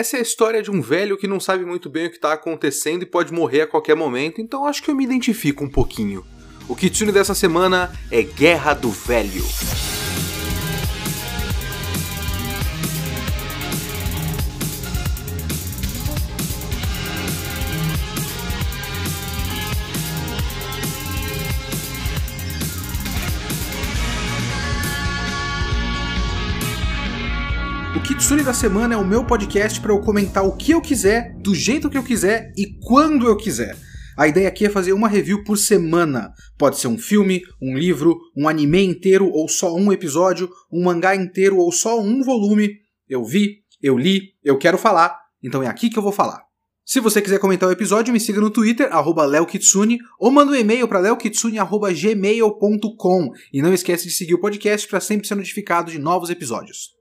essa é a história de um velho que não sabe muito bem o que está acontecendo e pode morrer a qualquer momento, então acho que eu me identifico um pouquinho. O Kitsune dessa semana é Guerra do Velho. Da semana é o meu podcast para eu comentar o que eu quiser, do jeito que eu quiser e quando eu quiser. A ideia aqui é fazer uma review por semana. Pode ser um filme, um livro, um anime inteiro ou só um episódio, um mangá inteiro ou só um volume. Eu vi, eu li, eu quero falar, então é aqui que eu vou falar. Se você quiser comentar o episódio, me siga no Twitter, leokitsune, ou manda um e-mail para leokitsune.gmail.com. E não esquece de seguir o podcast para sempre ser notificado de novos episódios.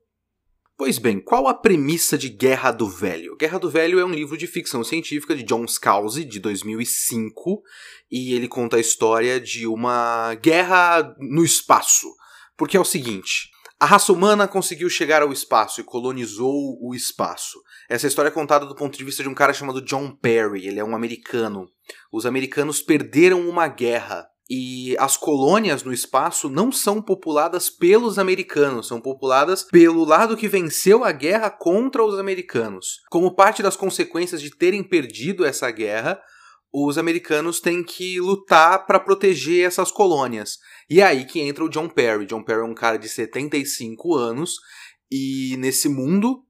Pois bem, qual a premissa de Guerra do Velho? Guerra do Velho é um livro de ficção científica de John Scalzi, de 2005, e ele conta a história de uma guerra no espaço. Porque é o seguinte, a raça humana conseguiu chegar ao espaço e colonizou o espaço. Essa história é contada do ponto de vista de um cara chamado John Perry, ele é um americano. Os americanos perderam uma guerra e as colônias no espaço não são populadas pelos americanos, são populadas pelo lado que venceu a guerra contra os americanos. Como parte das consequências de terem perdido essa guerra, os americanos têm que lutar para proteger essas colônias. E é aí que entra o John Perry. John Perry é um cara de 75 anos e nesse mundo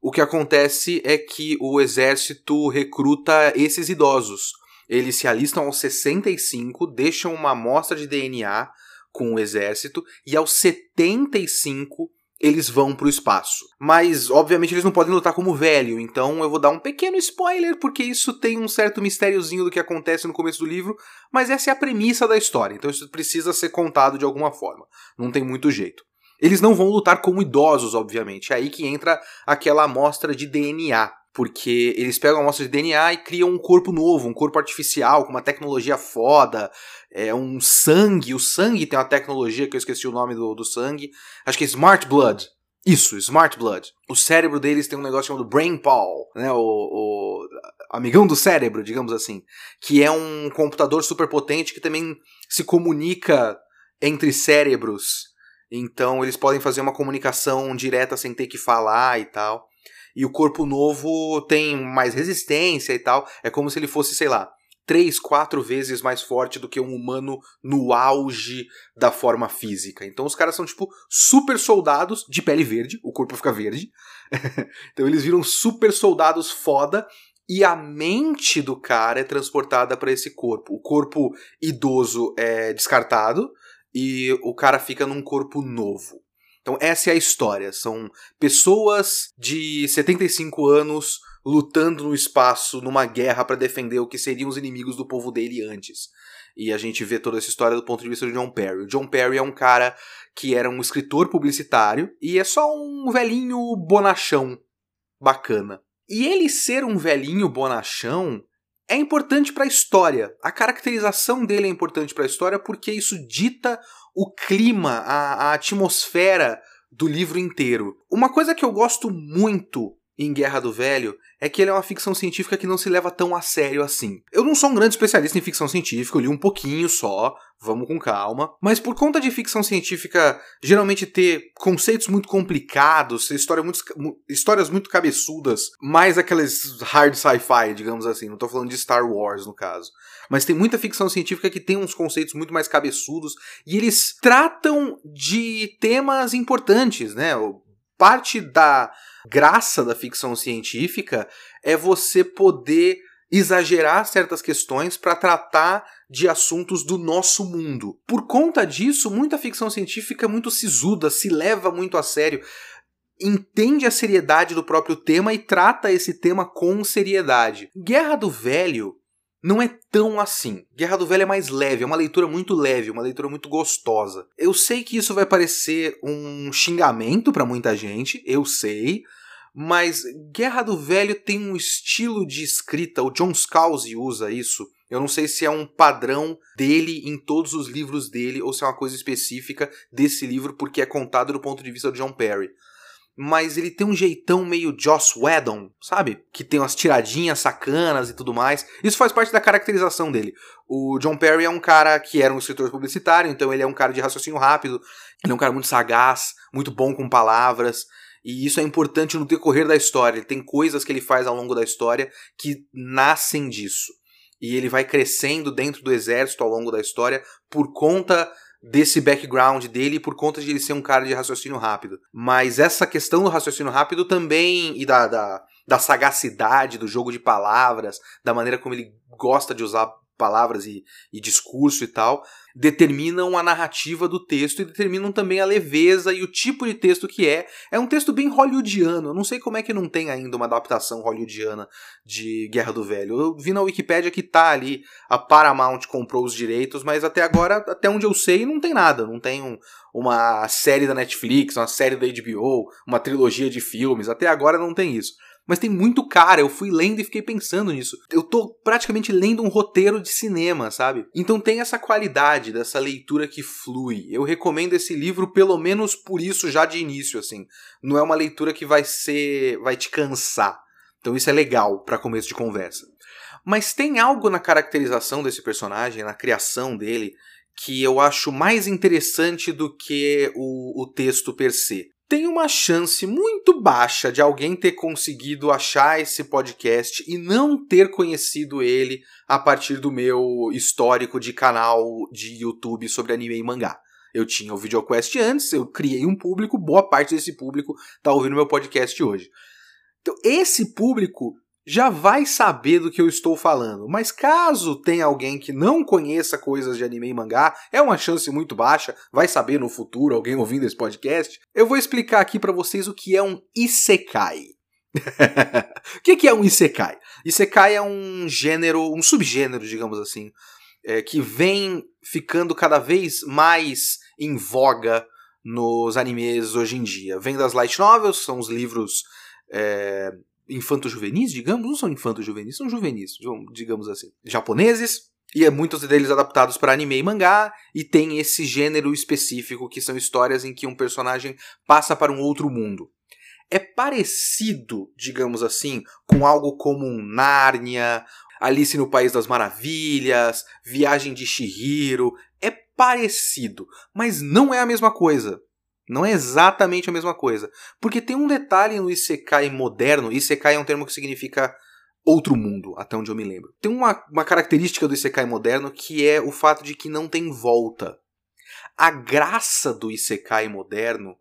o que acontece é que o exército recruta esses idosos eles se alistam aos 65, deixam uma amostra de DNA com o exército e aos 75 eles vão para o espaço. Mas, obviamente, eles não podem lutar como velho, então eu vou dar um pequeno spoiler, porque isso tem um certo mistériozinho do que acontece no começo do livro, mas essa é a premissa da história, então isso precisa ser contado de alguma forma. Não tem muito jeito. Eles não vão lutar como idosos, obviamente. É aí que entra aquela amostra de DNA porque eles pegam a amostra de DNA e criam um corpo novo, um corpo artificial, com uma tecnologia foda, é um sangue, o sangue tem uma tecnologia que eu esqueci o nome do, do sangue, acho que é Smart Blood. Isso, Smart Blood. O cérebro deles tem um negócio chamado Brain Paul, né, o, o amigão do cérebro, digamos assim, que é um computador super potente que também se comunica entre cérebros. Então eles podem fazer uma comunicação direta sem ter que falar e tal e o corpo novo tem mais resistência e tal. É como se ele fosse, sei lá, três, quatro vezes mais forte do que um humano no auge da forma física. Então os caras são tipo super soldados de pele verde, o corpo fica verde. então eles viram super soldados foda e a mente do cara é transportada para esse corpo. O corpo idoso é descartado e o cara fica num corpo novo. Então, essa é a história. São pessoas de 75 anos lutando no espaço numa guerra para defender o que seriam os inimigos do povo dele antes. E a gente vê toda essa história do ponto de vista de John Perry. O John Perry é um cara que era um escritor publicitário e é só um velhinho bonachão bacana. E ele ser um velhinho bonachão é importante para a história. A caracterização dele é importante para a história porque isso dita o clima, a, a atmosfera do livro inteiro. Uma coisa que eu gosto muito em Guerra do Velho é que ele é uma ficção científica que não se leva tão a sério assim. Eu não sou um grande especialista em ficção científica, eu li um pouquinho só, vamos com calma, mas por conta de ficção científica geralmente ter conceitos muito complicados, história muito, histórias muito cabeçudas, mais aquelas hard sci-fi, digamos assim, não tô falando de Star Wars no caso. Mas tem muita ficção científica que tem uns conceitos muito mais cabeçudos e eles tratam de temas importantes, né? Parte da graça da ficção científica é você poder exagerar certas questões para tratar de assuntos do nosso mundo. Por conta disso, muita ficção científica é muito sisuda, se leva muito a sério, entende a seriedade do próprio tema e trata esse tema com seriedade. Guerra do Velho não é tão assim. Guerra do Velho é mais leve, é uma leitura muito leve, uma leitura muito gostosa. Eu sei que isso vai parecer um xingamento para muita gente, eu sei, mas Guerra do Velho tem um estilo de escrita, o John Scalzi usa isso. Eu não sei se é um padrão dele em todos os livros dele ou se é uma coisa específica desse livro porque é contado do ponto de vista do John Perry. Mas ele tem um jeitão meio Joss Whedon, sabe? Que tem umas tiradinhas sacanas e tudo mais. Isso faz parte da caracterização dele. O John Perry é um cara que era um escritor publicitário, então ele é um cara de raciocínio rápido, ele é um cara muito sagaz, muito bom com palavras. E isso é importante no decorrer da história. Ele tem coisas que ele faz ao longo da história que nascem disso. E ele vai crescendo dentro do exército ao longo da história por conta desse background dele por conta de ele ser um cara de raciocínio rápido. Mas essa questão do raciocínio rápido também e da, da, da sagacidade do jogo de palavras, da maneira como ele gosta de usar palavras e, e, discurso e tal, determinam a narrativa do texto e determinam também a leveza e o tipo de texto que é. É um texto bem hollywoodiano. Eu não sei como é que não tem ainda uma adaptação hollywoodiana de Guerra do Velho. Eu vi na Wikipédia que tá ali, a Paramount comprou os direitos, mas até agora, até onde eu sei, não tem nada. Não tem um, uma série da Netflix, uma série da HBO, uma trilogia de filmes. Até agora não tem isso mas tem muito cara. Eu fui lendo e fiquei pensando nisso. Eu tô praticamente lendo um roteiro de cinema, sabe? Então tem essa qualidade dessa leitura que flui. Eu recomendo esse livro pelo menos por isso já de início, assim. Não é uma leitura que vai ser, vai te cansar. Então isso é legal para começo de conversa. Mas tem algo na caracterização desse personagem, na criação dele, que eu acho mais interessante do que o, o texto per se tem uma chance muito baixa de alguém ter conseguido achar esse podcast e não ter conhecido ele a partir do meu histórico de canal de YouTube sobre anime e mangá. Eu tinha o VideoQuest antes, eu criei um público, boa parte desse público está ouvindo meu podcast hoje. Então, esse público já vai saber do que eu estou falando. Mas caso tenha alguém que não conheça coisas de anime e mangá, é uma chance muito baixa, vai saber no futuro alguém ouvindo esse podcast. Eu vou explicar aqui para vocês o que é um isekai. o que é um isekai? Isekai é um gênero, um subgênero, digamos assim, é, que vem ficando cada vez mais em voga nos animes hoje em dia. Vem das light novels, são os livros é, infanto-juvenis, digamos, não são infanto-juvenis, são juvenis, digamos assim, japoneses, e é muitos deles adaptados para anime e mangá, e tem esse gênero específico que são histórias em que um personagem passa para um outro mundo. É parecido, digamos assim, com algo como um Nárnia, Alice no País das Maravilhas, Viagem de Shihiro. É parecido, mas não é a mesma coisa. Não é exatamente a mesma coisa. Porque tem um detalhe no Isekai moderno. Isekai é um termo que significa outro mundo, até onde eu me lembro. Tem uma, uma característica do Isekai moderno que é o fato de que não tem volta. A graça do Isekai moderno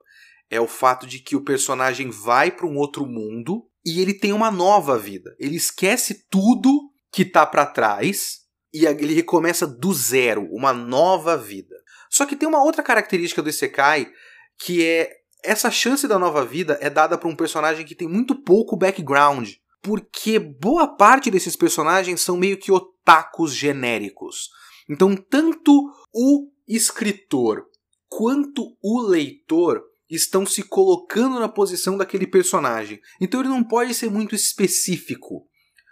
é o fato de que o personagem vai para um outro mundo e ele tem uma nova vida. Ele esquece tudo que tá para trás e ele recomeça do zero, uma nova vida. Só que tem uma outra característica do Isekai que é essa chance da nova vida é dada para um personagem que tem muito pouco background, porque boa parte desses personagens são meio que otakus genéricos. Então, tanto o escritor quanto o leitor estão se colocando na posição daquele personagem. Então ele não pode ser muito específico.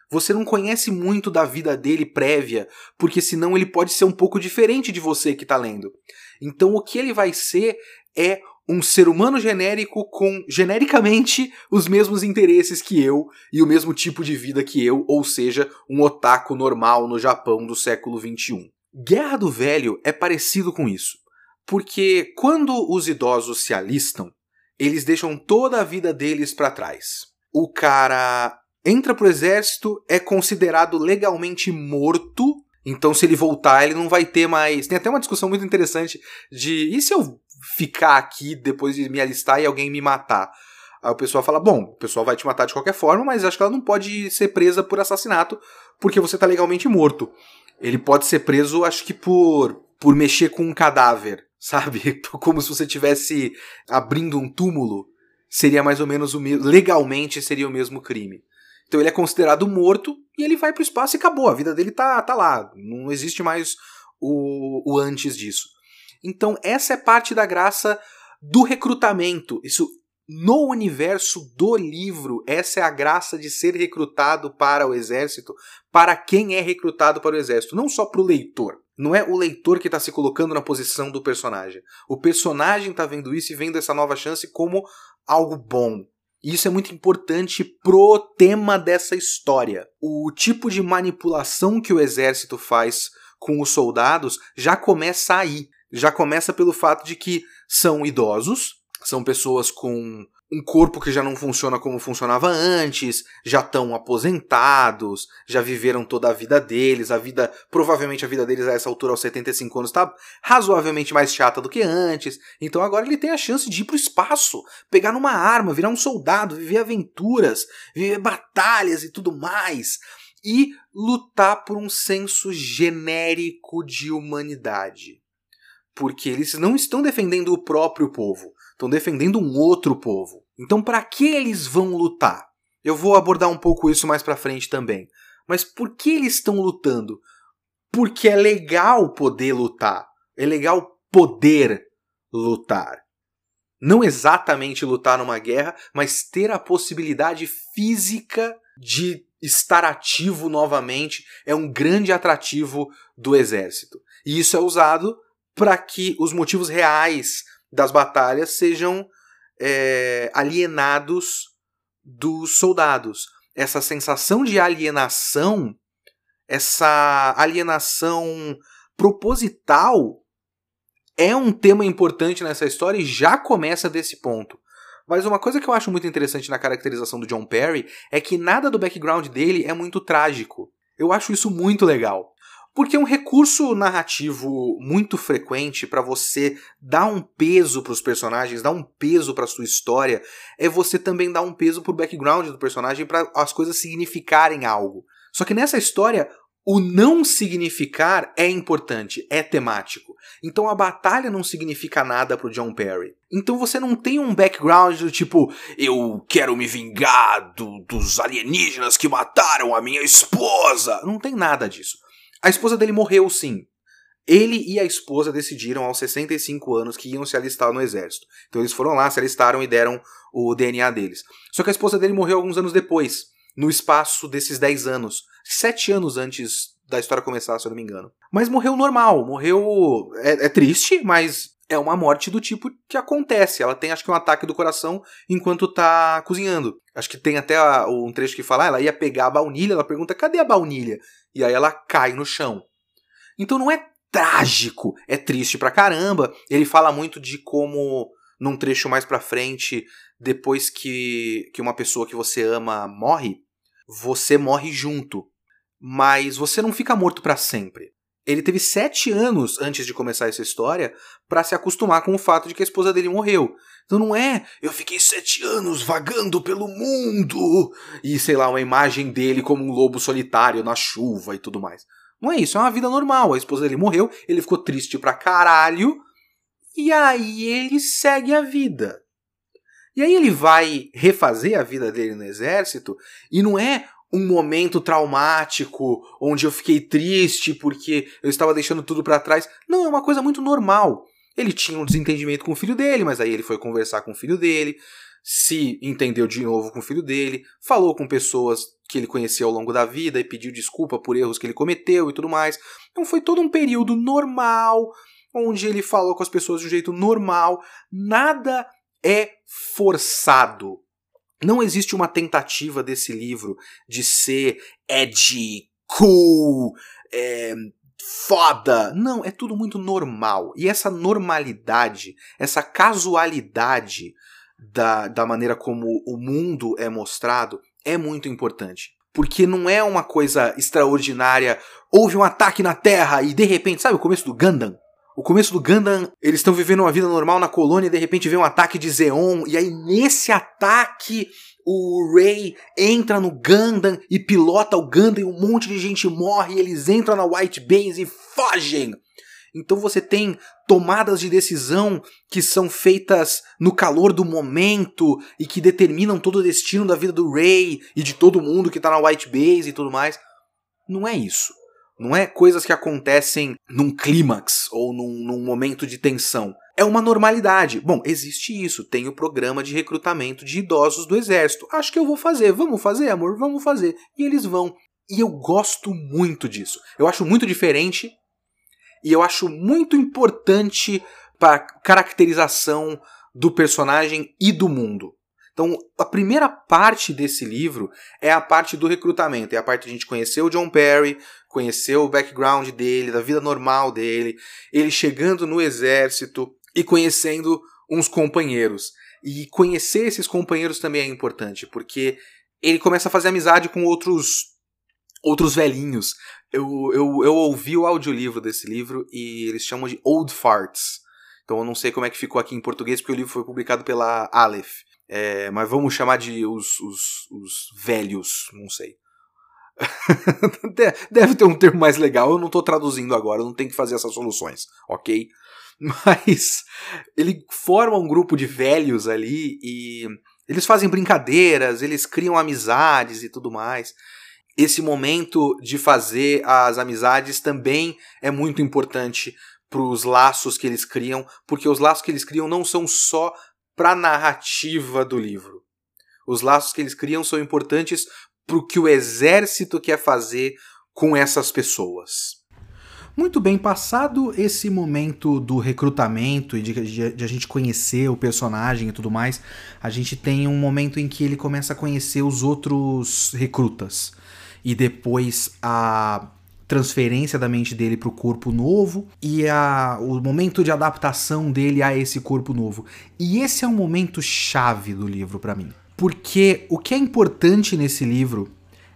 Você não conhece muito da vida dele prévia, porque senão ele pode ser um pouco diferente de você que está lendo. Então o que ele vai ser é um ser humano genérico com genericamente os mesmos interesses que eu e o mesmo tipo de vida que eu, ou seja, um otaku normal no Japão do século XXI. Guerra do Velho é parecido com isso, porque quando os idosos se alistam, eles deixam toda a vida deles para trás. O cara entra pro exército, é considerado legalmente morto então, se ele voltar, ele não vai ter mais. Tem até uma discussão muito interessante de e se eu ficar aqui depois de me alistar e alguém me matar? Aí o pessoal fala: bom, o pessoal vai te matar de qualquer forma, mas acho que ela não pode ser presa por assassinato porque você está legalmente morto. Ele pode ser preso, acho que por, por mexer com um cadáver, sabe? Como se você estivesse abrindo um túmulo. Seria mais ou menos o mesmo. Legalmente seria o mesmo crime. Então ele é considerado morto e ele vai para o espaço e acabou. A vida dele tá, tá lá. Não existe mais o, o antes disso. Então essa é parte da graça do recrutamento. Isso no universo do livro, essa é a graça de ser recrutado para o exército, para quem é recrutado para o exército, não só para o leitor. Não é o leitor que está se colocando na posição do personagem. O personagem está vendo isso e vendo essa nova chance como algo bom. E isso é muito importante pro tema dessa história. O tipo de manipulação que o exército faz com os soldados já começa aí. Já começa pelo fato de que são idosos, são pessoas com um corpo que já não funciona como funcionava antes, já estão aposentados, já viveram toda a vida deles, a vida, provavelmente a vida deles a essa altura aos 75 anos está razoavelmente mais chata do que antes. Então agora ele tem a chance de ir pro espaço, pegar numa arma, virar um soldado, viver aventuras, viver batalhas e tudo mais. E lutar por um senso genérico de humanidade. Porque eles não estão defendendo o próprio povo estão defendendo um outro povo. Então, para que eles vão lutar? Eu vou abordar um pouco isso mais para frente também. Mas por que eles estão lutando? Porque é legal poder lutar. É legal poder lutar. Não exatamente lutar numa guerra, mas ter a possibilidade física de estar ativo novamente é um grande atrativo do exército. E isso é usado para que os motivos reais das batalhas sejam é, alienados dos soldados. Essa sensação de alienação, essa alienação proposital, é um tema importante nessa história e já começa desse ponto. Mas uma coisa que eu acho muito interessante na caracterização do John Perry é que nada do background dele é muito trágico. Eu acho isso muito legal. Porque um recurso narrativo muito frequente para você dar um peso para os personagens, dar um peso para sua história, é você também dar um peso pro background do personagem para as coisas significarem algo. Só que nessa história, o não significar é importante, é temático. Então a batalha não significa nada pro John Perry. Então você não tem um background do tipo, eu quero me vingar do, dos alienígenas que mataram a minha esposa. Não tem nada disso. A esposa dele morreu, sim. Ele e a esposa decidiram aos 65 anos que iam se alistar no exército. Então eles foram lá, se alistaram e deram o DNA deles. Só que a esposa dele morreu alguns anos depois, no espaço desses 10 anos. Sete anos antes da história começar, se eu não me engano. Mas morreu normal, morreu. É, é triste, mas é uma morte do tipo que acontece. Ela tem, acho que, um ataque do coração enquanto tá cozinhando. Acho que tem até um trecho que fala, ah, ela ia pegar a baunilha, ela pergunta, cadê a baunilha? E aí ela cai no chão. Então não é trágico, é triste pra caramba. Ele fala muito de como, num trecho mais pra frente, depois que, que uma pessoa que você ama morre, você morre junto. Mas você não fica morto para sempre. Ele teve sete anos antes de começar essa história para se acostumar com o fato de que a esposa dele morreu. Então não é, eu fiquei sete anos vagando pelo mundo e sei lá, uma imagem dele como um lobo solitário na chuva e tudo mais. Não é isso, é uma vida normal. A esposa dele morreu, ele ficou triste pra caralho e aí ele segue a vida. E aí ele vai refazer a vida dele no exército e não é um momento traumático onde eu fiquei triste porque eu estava deixando tudo para trás. Não, é uma coisa muito normal. Ele tinha um desentendimento com o filho dele, mas aí ele foi conversar com o filho dele, se entendeu de novo com o filho dele, falou com pessoas que ele conhecia ao longo da vida e pediu desculpa por erros que ele cometeu e tudo mais. Então foi todo um período normal, onde ele falou com as pessoas de um jeito normal. Nada é forçado. Não existe uma tentativa desse livro de ser edgy, cool, é, foda. Não, é tudo muito normal. E essa normalidade, essa casualidade da, da maneira como o mundo é mostrado é muito importante. Porque não é uma coisa extraordinária. Houve um ataque na Terra e de repente, sabe o começo do Gundam? O começo do Gundam, eles estão vivendo uma vida normal na colônia de repente vem um ataque de Zeon, e aí nesse ataque o Ray entra no Gundam e pilota o Gundam e um monte de gente morre e eles entram na White Base e fogem. Então você tem tomadas de decisão que são feitas no calor do momento e que determinam todo o destino da vida do Ray e de todo mundo que tá na White Base e tudo mais. Não é isso. Não é coisas que acontecem num clímax ou num, num, momento de tensão. É uma normalidade. Bom, existe isso. Tem o programa de recrutamento de idosos do exército. Acho que eu vou fazer. Vamos fazer, amor? Vamos fazer. E eles vão. E eu gosto muito disso. Eu acho muito diferente e eu acho muito importante para caracterização do personagem e do mundo. Então, a primeira parte desse livro é a parte do recrutamento, é a parte de a gente conhecer o John Perry, conhecer o background dele, da vida normal dele, ele chegando no exército e conhecendo uns companheiros. E conhecer esses companheiros também é importante, porque ele começa a fazer amizade com outros outros velhinhos. Eu, eu, eu ouvi o audiolivro desse livro e eles chamam de Old Farts. Então eu não sei como é que ficou aqui em português, porque o livro foi publicado pela Aleph. É, mas vamos chamar de os, os, os velhos, não sei. Deve ter um termo mais legal, eu não estou traduzindo agora, não tenho que fazer essas soluções, ok? Mas ele forma um grupo de velhos ali e eles fazem brincadeiras, eles criam amizades e tudo mais. Esse momento de fazer as amizades também é muito importante para os laços que eles criam, porque os laços que eles criam não são só para a narrativa do livro. Os laços que eles criam são importantes para o que o exército quer fazer com essas pessoas. Muito bem, passado esse momento do recrutamento e de, de, de, a gente conhecer o personagem e tudo mais, a gente tem um momento em que ele começa a conhecer os outros recrutas. E depois a transferência da mente dele para o corpo novo e a, o momento de adaptação dele a esse corpo novo. E esse é um momento chave do livro para mim. Porque o que é importante nesse livro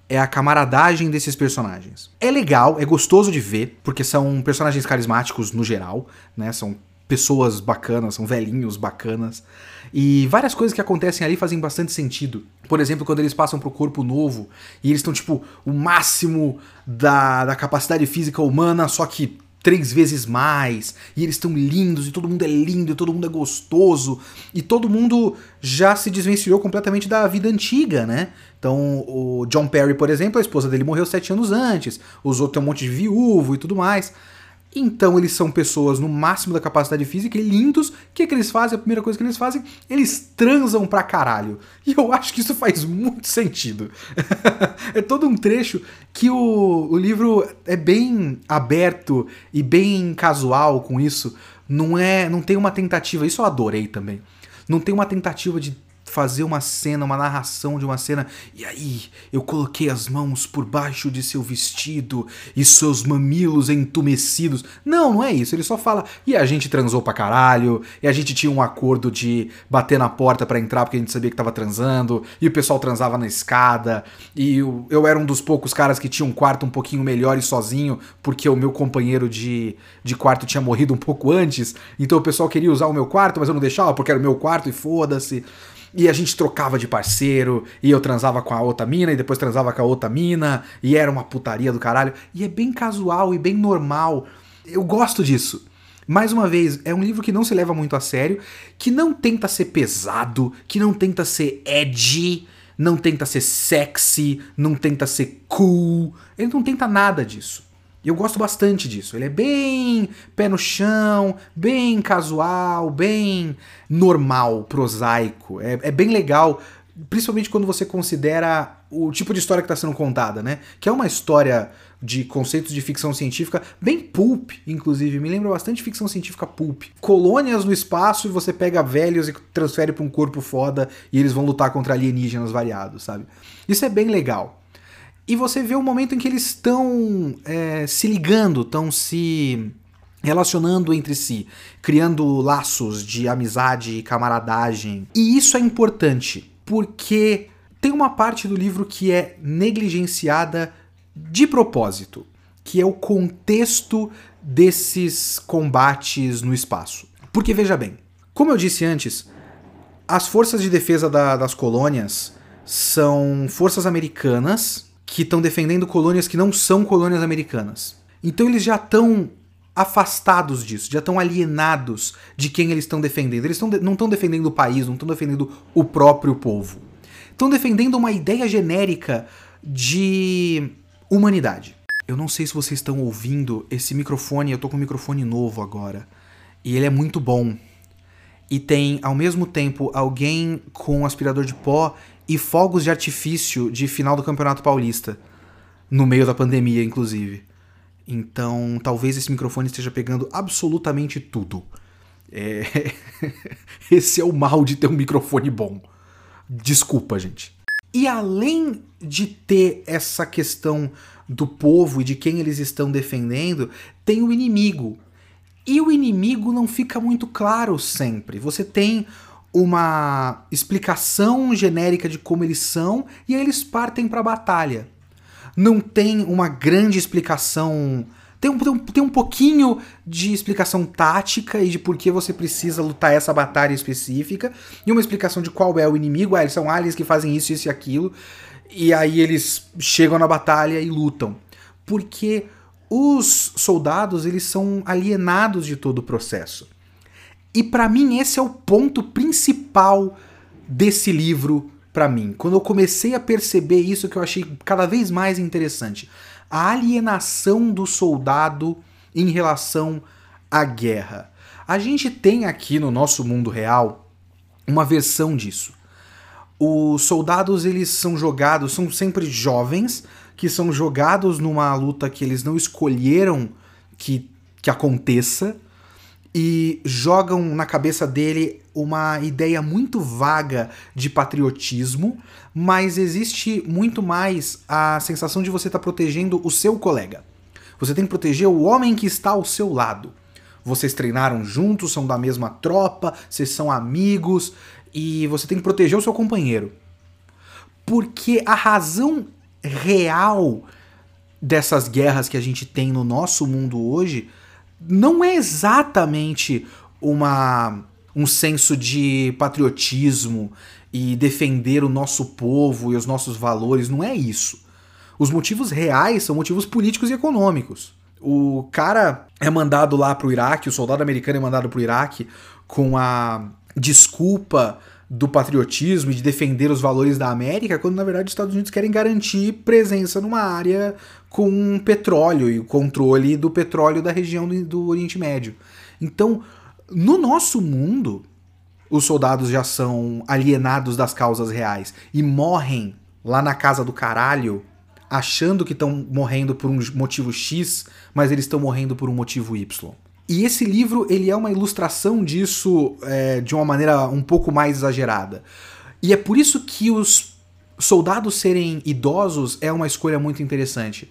é a camaradagem desses personagens. É legal, é gostoso de ver, porque são personagens carismáticos no geral, né? São pessoas bacanas, são velhinhos bacanas. E várias coisas que acontecem ali fazem bastante sentido. Por exemplo, quando eles passam pro corpo novo e eles estão, tipo, o máximo da, da capacidade física humana, só que três vezes mais, e eles estão lindos, e todo mundo é lindo, e todo mundo é gostoso, e todo mundo já se desvencilhou completamente da vida antiga, né? Então, o John Perry, por exemplo, a esposa dele morreu sete anos antes, os outros têm um monte de viúvo e tudo mais. Então eles são pessoas no máximo da capacidade física e lindos. O que, que eles fazem? A primeira coisa que eles fazem, eles transam pra caralho. E eu acho que isso faz muito sentido. é todo um trecho que o, o livro é bem aberto e bem casual com isso. Não é, não tem uma tentativa, isso eu adorei também. Não tem uma tentativa de fazer uma cena, uma narração de uma cena, e aí eu coloquei as mãos por baixo de seu vestido e seus mamilos entumecidos. Não, não é isso. Ele só fala, e a gente transou pra caralho, e a gente tinha um acordo de bater na porta para entrar porque a gente sabia que tava transando, e o pessoal transava na escada, e eu, eu era um dos poucos caras que tinha um quarto um pouquinho melhor e sozinho, porque o meu companheiro de, de quarto tinha morrido um pouco antes, então o pessoal queria usar o meu quarto, mas eu não deixava porque era o meu quarto e foda-se. E a gente trocava de parceiro, e eu transava com a outra mina, e depois transava com a outra mina, e era uma putaria do caralho. E é bem casual e bem normal. Eu gosto disso. Mais uma vez, é um livro que não se leva muito a sério, que não tenta ser pesado, que não tenta ser edgy, não tenta ser sexy, não tenta ser cool. Ele não tenta nada disso. E eu gosto bastante disso. Ele é bem pé no chão, bem casual, bem normal, prosaico. É, é bem legal, principalmente quando você considera o tipo de história que está sendo contada, né? Que é uma história de conceitos de ficção científica bem pulp, inclusive. Me lembra bastante ficção científica pulp. Colônias no espaço e você pega velhos e transfere para um corpo foda e eles vão lutar contra alienígenas variados, sabe? Isso é bem legal. E você vê o momento em que eles estão é, se ligando, estão se relacionando entre si, criando laços de amizade e camaradagem. E isso é importante, porque tem uma parte do livro que é negligenciada de propósito, que é o contexto desses combates no espaço. Porque veja bem, como eu disse antes, as forças de defesa da, das colônias são forças americanas que estão defendendo colônias que não são colônias americanas. Então eles já estão afastados disso, já estão alienados de quem eles estão defendendo. Eles tão de não estão defendendo o país, não estão defendendo o próprio povo. Estão defendendo uma ideia genérica de humanidade. Eu não sei se vocês estão ouvindo esse microfone, eu tô com um microfone novo agora. E ele é muito bom. E tem ao mesmo tempo alguém com um aspirador de pó e fogos de artifício de final do Campeonato Paulista. No meio da pandemia, inclusive. Então, talvez esse microfone esteja pegando absolutamente tudo. É... esse é o mal de ter um microfone bom. Desculpa, gente. E além de ter essa questão do povo e de quem eles estão defendendo, tem o inimigo. E o inimigo não fica muito claro sempre. Você tem uma explicação genérica de como eles são e aí eles partem para a batalha. Não tem uma grande explicação. Tem um, tem, um, tem um pouquinho de explicação tática e de por que você precisa lutar essa batalha específica, e uma explicação de qual é o inimigo. Ah, eles são aliens que fazem isso, isso e aquilo, e aí eles chegam na batalha e lutam. Porque os soldados eles são alienados de todo o processo. E para mim esse é o ponto principal desse livro para mim. Quando eu comecei a perceber isso que eu achei cada vez mais interessante, a alienação do soldado em relação à guerra. A gente tem aqui no nosso mundo real uma versão disso. Os soldados eles são jogados, são sempre jovens que são jogados numa luta que eles não escolheram que, que aconteça e jogam na cabeça dele uma ideia muito vaga de patriotismo, mas existe muito mais a sensação de você estar tá protegendo o seu colega. Você tem que proteger o homem que está ao seu lado. Vocês treinaram juntos, são da mesma tropa, vocês são amigos e você tem que proteger o seu companheiro. Porque a razão real dessas guerras que a gente tem no nosso mundo hoje não é exatamente uma um senso de patriotismo e defender o nosso povo e os nossos valores, não é isso. Os motivos reais são motivos políticos e econômicos. O cara é mandado lá pro Iraque, o soldado americano é mandado pro Iraque com a desculpa do patriotismo e de defender os valores da América, quando na verdade os Estados Unidos querem garantir presença numa área com petróleo e o controle do petróleo da região do, do Oriente Médio. Então, no nosso mundo, os soldados já são alienados das causas reais e morrem lá na casa do caralho achando que estão morrendo por um motivo X, mas eles estão morrendo por um motivo Y. E esse livro ele é uma ilustração disso é, de uma maneira um pouco mais exagerada. E é por isso que os soldados serem idosos é uma escolha muito interessante.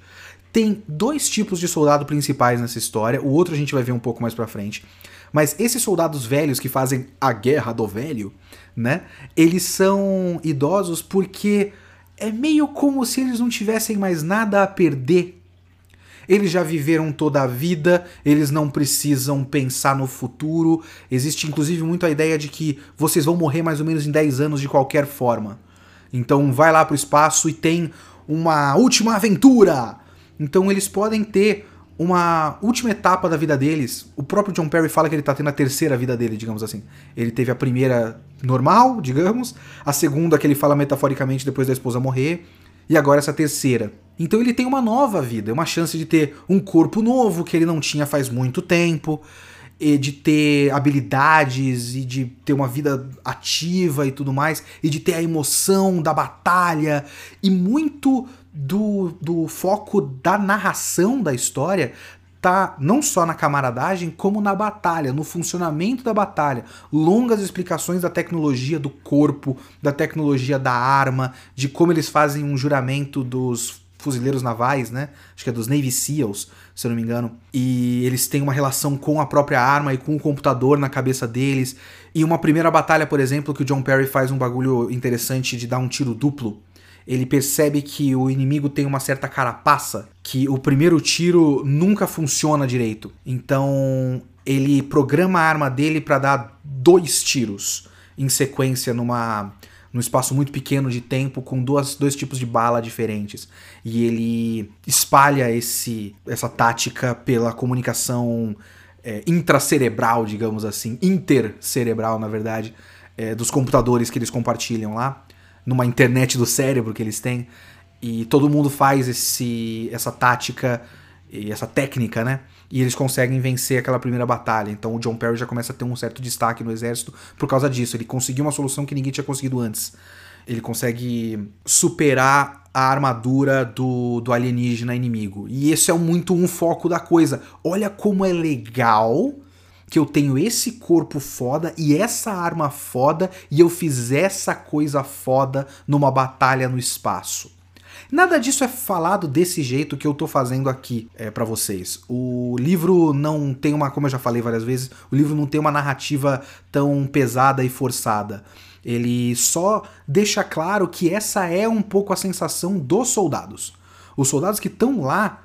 Tem dois tipos de soldado principais nessa história, o outro a gente vai ver um pouco mais pra frente. Mas esses soldados velhos que fazem a guerra do velho, né? Eles são idosos porque é meio como se eles não tivessem mais nada a perder eles já viveram toda a vida, eles não precisam pensar no futuro. Existe inclusive muito a ideia de que vocês vão morrer mais ou menos em 10 anos de qualquer forma. Então vai lá pro espaço e tem uma última aventura. Então eles podem ter uma última etapa da vida deles. O próprio John Perry fala que ele tá tendo a terceira vida dele, digamos assim. Ele teve a primeira normal, digamos, a segunda que ele fala metaforicamente depois da esposa morrer, e agora essa terceira. Então ele tem uma nova vida, uma chance de ter um corpo novo que ele não tinha faz muito tempo, e de ter habilidades e de ter uma vida ativa e tudo mais, e de ter a emoção da batalha e muito do, do foco da narração da história tá não só na camaradagem, como na batalha, no funcionamento da batalha. Longas explicações da tecnologia do corpo, da tecnologia da arma, de como eles fazem um juramento dos fuzileiros navais, né? Acho que é dos Navy SEALs, se eu não me engano. E eles têm uma relação com a própria arma e com o computador na cabeça deles. E uma primeira batalha, por exemplo, que o John Perry faz um bagulho interessante de dar um tiro duplo ele percebe que o inimigo tem uma certa carapaça, que o primeiro tiro nunca funciona direito. Então ele programa a arma dele para dar dois tiros em sequência numa num espaço muito pequeno de tempo com duas, dois tipos de bala diferentes. E ele espalha esse, essa tática pela comunicação é, intracerebral, digamos assim, intercerebral, na verdade, é, dos computadores que eles compartilham lá numa internet do cérebro que eles têm. E todo mundo faz esse, essa tática e essa técnica, né? E eles conseguem vencer aquela primeira batalha. Então o John Perry já começa a ter um certo destaque no exército por causa disso. Ele conseguiu uma solução que ninguém tinha conseguido antes. Ele consegue superar a armadura do, do alienígena inimigo. E esse é muito um foco da coisa. Olha como é legal que eu tenho esse corpo foda e essa arma foda e eu fiz essa coisa foda numa batalha no espaço. Nada disso é falado desse jeito que eu tô fazendo aqui é, para vocês. O livro não tem uma, como eu já falei várias vezes, o livro não tem uma narrativa tão pesada e forçada. Ele só deixa claro que essa é um pouco a sensação dos soldados. Os soldados que estão lá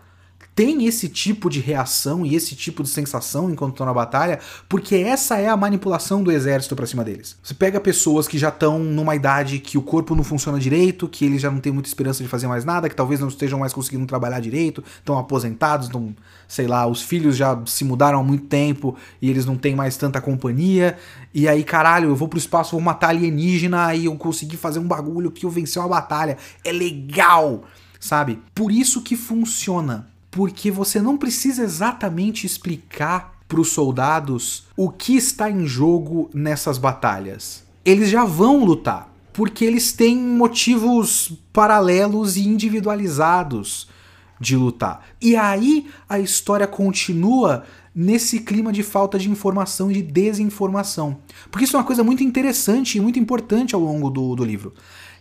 tem esse tipo de reação e esse tipo de sensação enquanto estão na batalha, porque essa é a manipulação do exército para cima deles. Você pega pessoas que já estão numa idade que o corpo não funciona direito, que eles já não têm muita esperança de fazer mais nada, que talvez não estejam mais conseguindo trabalhar direito, estão aposentados, estão, sei lá, os filhos já se mudaram há muito tempo e eles não têm mais tanta companhia. E aí, caralho, eu vou pro espaço, vou matar alienígena e eu consegui fazer um bagulho que eu venci uma batalha. É legal! Sabe? Por isso que funciona porque você não precisa exatamente explicar para os soldados o que está em jogo nessas batalhas. Eles já vão lutar, porque eles têm motivos paralelos e individualizados de lutar. E aí a história continua nesse clima de falta de informação e de desinformação. Porque isso é uma coisa muito interessante e muito importante ao longo do, do livro.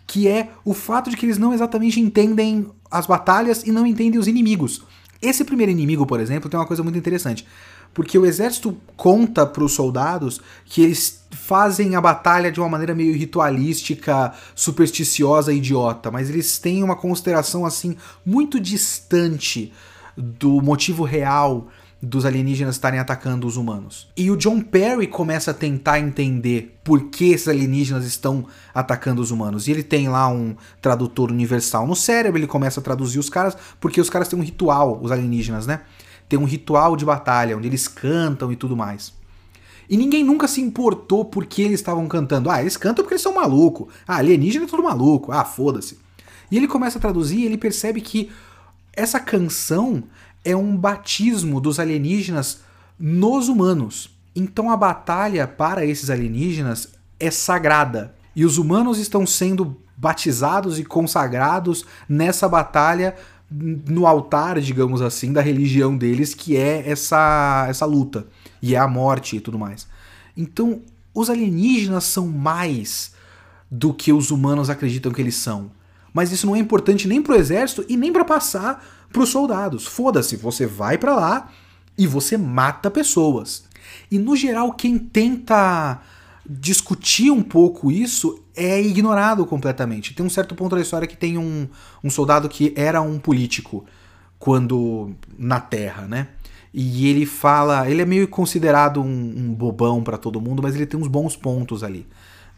Que é o fato de que eles não exatamente entendem as batalhas e não entendem os inimigos. Esse primeiro inimigo, por exemplo, tem uma coisa muito interessante. Porque o exército conta para os soldados que eles fazem a batalha de uma maneira meio ritualística, supersticiosa idiota, mas eles têm uma consideração assim muito distante do motivo real dos alienígenas estarem atacando os humanos. E o John Perry começa a tentar entender por que esses alienígenas estão atacando os humanos. E ele tem lá um tradutor universal no cérebro, ele começa a traduzir os caras, porque os caras têm um ritual, os alienígenas, né? Tem um ritual de batalha, onde eles cantam e tudo mais. E ninguém nunca se importou por que eles estavam cantando. Ah, eles cantam porque eles são malucos. Ah, alienígena é tudo maluco. Ah, foda-se. E ele começa a traduzir e ele percebe que essa canção é um batismo dos alienígenas nos humanos. Então a batalha para esses alienígenas é sagrada. E os humanos estão sendo batizados e consagrados nessa batalha no altar, digamos assim, da religião deles, que é essa essa luta e é a morte e tudo mais. Então, os alienígenas são mais do que os humanos acreditam que eles são. Mas isso não é importante nem pro exército e nem para passar para os soldados. Foda-se, você vai para lá e você mata pessoas. E no geral, quem tenta discutir um pouco isso é ignorado completamente. Tem um certo ponto da história que tem um, um soldado que era um político quando na Terra, né? E ele fala, ele é meio considerado um, um bobão para todo mundo, mas ele tem uns bons pontos ali.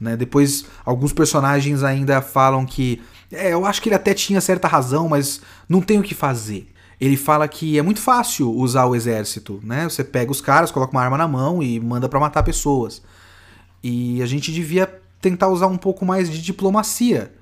Né? Depois, alguns personagens ainda falam que é, eu acho que ele até tinha certa razão, mas não tem o que fazer. Ele fala que é muito fácil usar o exército, né? Você pega os caras, coloca uma arma na mão e manda para matar pessoas. E a gente devia tentar usar um pouco mais de diplomacia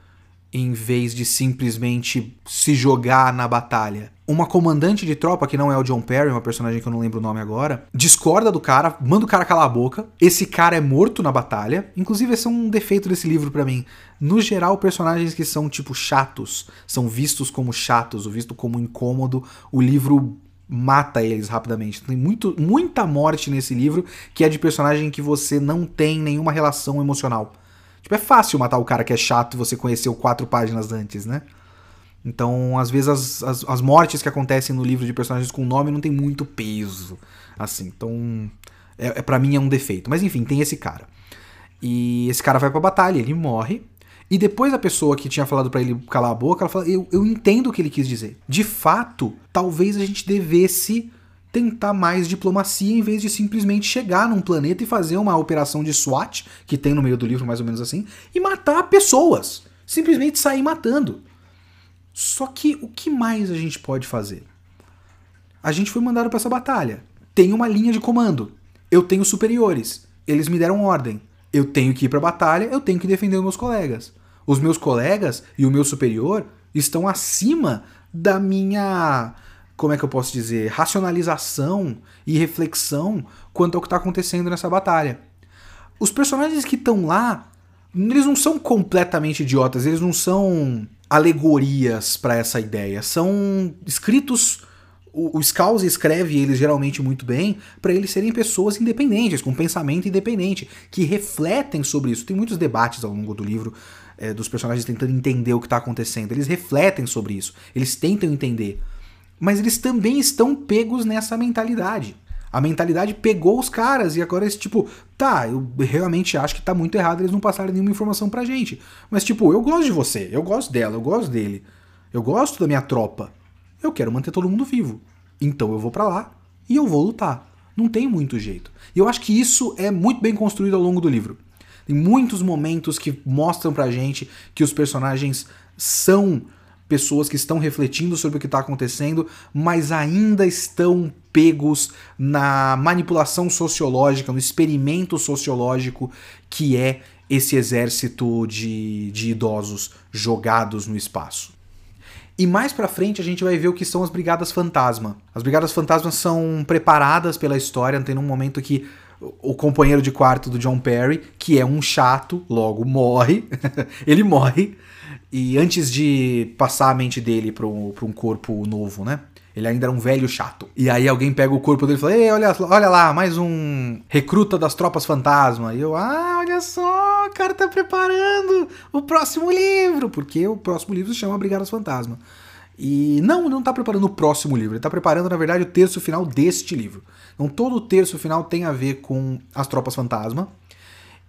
em vez de simplesmente se jogar na batalha. Uma comandante de tropa, que não é o John Perry, uma personagem que eu não lembro o nome agora, discorda do cara, manda o cara calar a boca. Esse cara é morto na batalha. Inclusive, esse é um defeito desse livro para mim. No geral, personagens que são, tipo, chatos, são vistos como chatos, ou visto como incômodo, o livro mata eles rapidamente. Tem muito, muita morte nesse livro que é de personagem que você não tem nenhuma relação emocional. Tipo, é fácil matar o cara que é chato e você conheceu quatro páginas antes, né? Então, às vezes, as, as, as, mortes que acontecem no livro de personagens com nome não tem muito peso. Assim, então. É, é para mim é um defeito. Mas enfim, tem esse cara. E esse cara vai pra batalha, ele morre. E depois a pessoa que tinha falado para ele calar a boca, ela fala: eu, eu entendo o que ele quis dizer. De fato, talvez a gente devesse tentar mais diplomacia em vez de simplesmente chegar num planeta e fazer uma operação de SWAT, que tem no meio do livro mais ou menos assim, e matar pessoas. Simplesmente sair matando. Só que o que mais a gente pode fazer? A gente foi mandado para essa batalha. Tem uma linha de comando. Eu tenho superiores. Eles me deram ordem. Eu tenho que ir para a batalha, eu tenho que defender os meus colegas. Os meus colegas e o meu superior estão acima da minha como é que eu posso dizer, racionalização e reflexão quanto ao que está acontecendo nessa batalha. Os personagens que estão lá, eles não são completamente idiotas, eles não são alegorias para essa ideia, são escritos o, o escreve eles geralmente muito bem para eles serem pessoas independentes, com pensamento independente, que refletem sobre isso. Tem muitos debates ao longo do livro é, dos personagens tentando entender o que está acontecendo. Eles refletem sobre isso, eles tentam entender. Mas eles também estão pegos nessa mentalidade. A mentalidade pegou os caras e agora é tipo, tá, eu realmente acho que tá muito errado eles não passarem nenhuma informação pra gente. Mas tipo, eu gosto de você, eu gosto dela, eu gosto dele. Eu gosto da minha tropa. Eu quero manter todo mundo vivo. Então eu vou para lá e eu vou lutar. Não tem muito jeito. E eu acho que isso é muito bem construído ao longo do livro. Tem muitos momentos que mostram pra gente que os personagens são pessoas que estão refletindo sobre o que está acontecendo, mas ainda estão pegos na manipulação sociológica, no experimento sociológico que é esse exército de, de idosos jogados no espaço. E mais pra frente a gente vai ver o que são as Brigadas Fantasma. As Brigadas Fantasma são preparadas pela história, tem um momento que o companheiro de quarto do John Perry, que é um chato, logo morre. ele morre. E antes de passar a mente dele para um corpo novo, né? Ele ainda era um velho chato. E aí alguém pega o corpo dele e fala: Ei, olha, olha lá, mais um recruta das tropas fantasma. E eu, ah, olha só, o cara tá preparando o próximo livro. Porque o próximo livro se chama Brigadas Fantasma. E não, não tá preparando o próximo livro. Ele tá preparando, na verdade, o terço final deste livro. Então todo o terço final tem a ver com as tropas fantasma.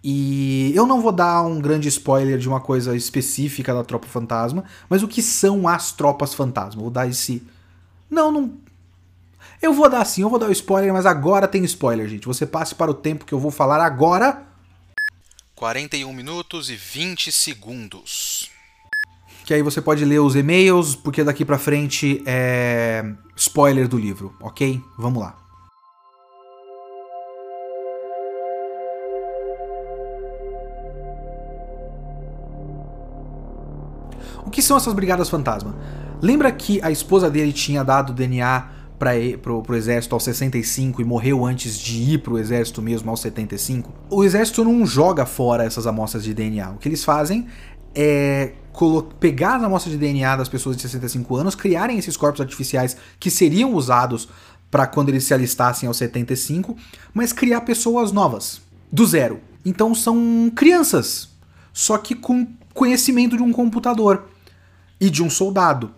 E eu não vou dar um grande spoiler de uma coisa específica da tropa fantasma, mas o que são as tropas fantasma? Vou dar esse não, não. Eu vou dar sim, eu vou dar o spoiler, mas agora tem spoiler, gente. Você passe para o tempo que eu vou falar agora. 41 minutos e 20 segundos. Que aí você pode ler os e-mails, porque daqui pra frente é spoiler do livro, ok? Vamos lá. Que são essas brigadas fantasma? Lembra que a esposa dele tinha dado DNA para pro, pro exército aos 65 e morreu antes de ir pro exército mesmo aos 75? O exército não joga fora essas amostras de DNA. O que eles fazem é pegar as amostras de DNA das pessoas de 65 anos, criarem esses corpos artificiais que seriam usados para quando eles se alistassem aos 75, mas criar pessoas novas, do zero. Então são crianças, só que com conhecimento de um computador e de um soldado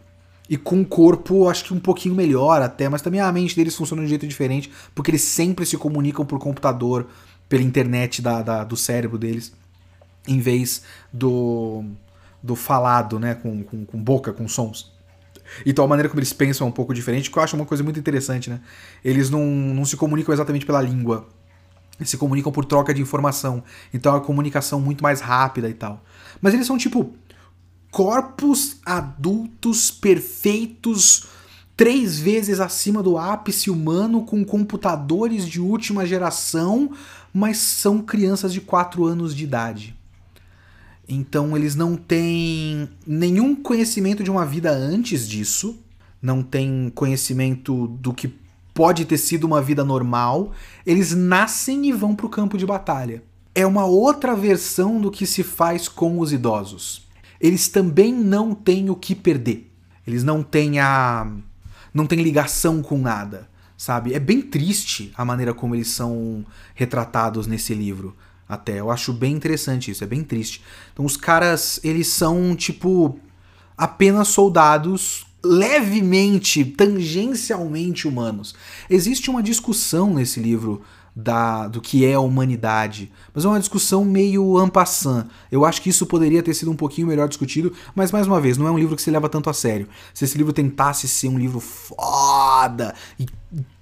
e com um corpo, acho que um pouquinho melhor até, mas também a mente deles funciona de um jeito diferente, porque eles sempre se comunicam por computador, pela internet da, da do cérebro deles, em vez do, do falado, né, com, com, com boca, com sons. Então a maneira como eles pensam é um pouco diferente, que eu acho uma coisa muito interessante, né? Eles não, não se comunicam exatamente pela língua, eles se comunicam por troca de informação, então é uma comunicação muito mais rápida e tal. Mas eles são tipo corpos adultos perfeitos, três vezes acima do ápice humano, com computadores de última geração, mas são crianças de 4 anos de idade. Então eles não têm nenhum conhecimento de uma vida antes disso, não têm conhecimento do que pode ter sido uma vida normal. Eles nascem e vão para o campo de batalha. É uma outra versão do que se faz com os idosos eles também não têm o que perder. Eles não têm a. não têm ligação com nada, sabe? É bem triste a maneira como eles são retratados nesse livro. Até eu acho bem interessante isso, é bem triste. Então os caras, eles são tipo apenas soldados levemente, tangencialmente humanos. Existe uma discussão nesse livro da, do que é a humanidade. Mas é uma discussão meio ampassant. Eu acho que isso poderia ter sido um pouquinho melhor discutido, mas mais uma vez, não é um livro que se leva tanto a sério. Se esse livro tentasse ser um livro foda e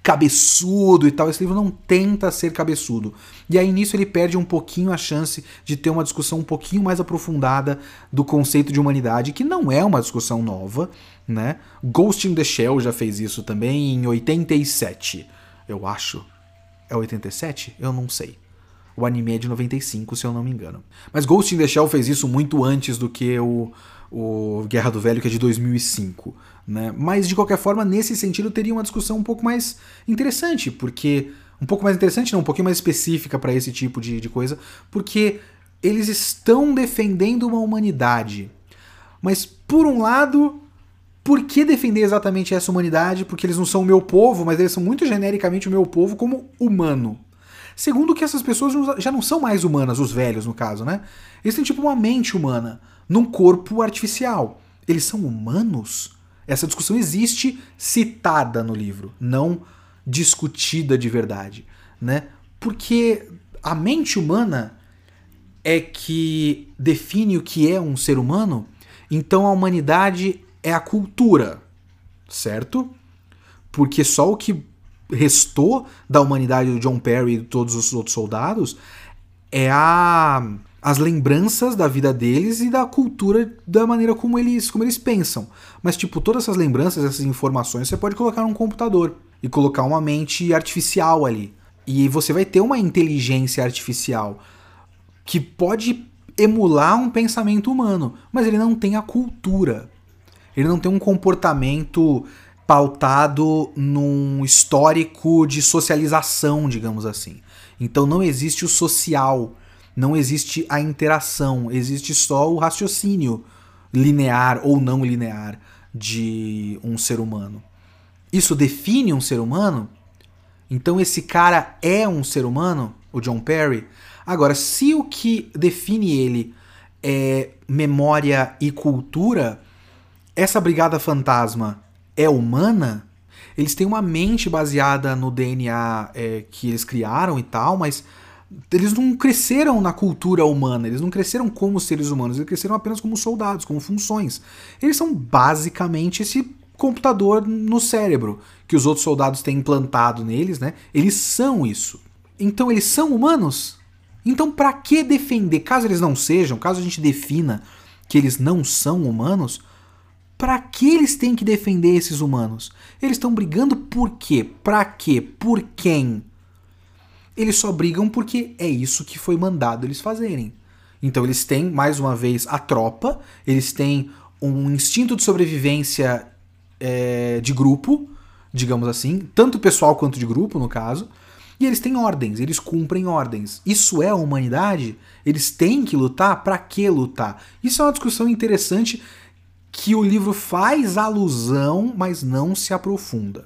cabeçudo e tal, esse livro não tenta ser cabeçudo. E aí nisso ele perde um pouquinho a chance de ter uma discussão um pouquinho mais aprofundada do conceito de humanidade, que não é uma discussão nova, né? Ghost in the Shell já fez isso também em 87, eu acho. É 87? Eu não sei. O anime é de 95, se eu não me engano. Mas Ghost in the Shell fez isso muito antes do que o, o Guerra do Velho, que é de 2005. Né? Mas, de qualquer forma, nesse sentido, teria uma discussão um pouco mais interessante, porque. Um pouco mais interessante, não, um pouquinho mais específica para esse tipo de, de coisa, porque eles estão defendendo uma humanidade. Mas, por um lado, Por que defender exatamente essa humanidade? Porque eles não são o meu povo, mas eles são muito genericamente o meu povo como humano. Segundo que essas pessoas já não são mais humanas, os velhos no caso, né? Eles têm tipo uma mente humana num corpo artificial. Eles são humanos? Essa discussão existe citada no livro, não discutida de verdade, né? Porque a mente humana é que define o que é um ser humano, então a humanidade é a cultura, certo? Porque só o que restou da humanidade do John Perry e de todos os outros soldados é a as lembranças da vida deles e da cultura da maneira como eles como eles pensam. Mas tipo, todas essas lembranças, essas informações você pode colocar num computador e colocar uma mente artificial ali. E você vai ter uma inteligência artificial que pode emular um pensamento humano, mas ele não tem a cultura. Ele não tem um comportamento pautado num histórico de socialização, digamos assim. Então não existe o social, não existe a interação, existe só o raciocínio linear ou não linear de um ser humano. Isso define um ser humano? Então esse cara é um ser humano, o John Perry? Agora, se o que define ele é memória e cultura, essa brigada fantasma é humana? Eles têm uma mente baseada no DNA é, que eles criaram e tal, mas eles não cresceram na cultura humana, eles não cresceram como seres humanos, eles cresceram apenas como soldados, como funções. Eles são basicamente esse computador no cérebro que os outros soldados têm implantado neles, né? Eles são isso. Então eles são humanos? Então para que defender, caso eles não sejam, caso a gente defina que eles não são humanos, para que eles têm que defender esses humanos? Eles estão brigando por quê? Para quê? Por quem? Eles só brigam porque é isso que foi mandado eles fazerem. Então eles têm, mais uma vez, a tropa, eles têm um instinto de sobrevivência é, de grupo, digamos assim, tanto pessoal quanto de grupo, no caso, e eles têm ordens, eles cumprem ordens. Isso é a humanidade? Eles têm que lutar? Para que lutar? Isso é uma discussão interessante que o livro faz alusão, mas não se aprofunda.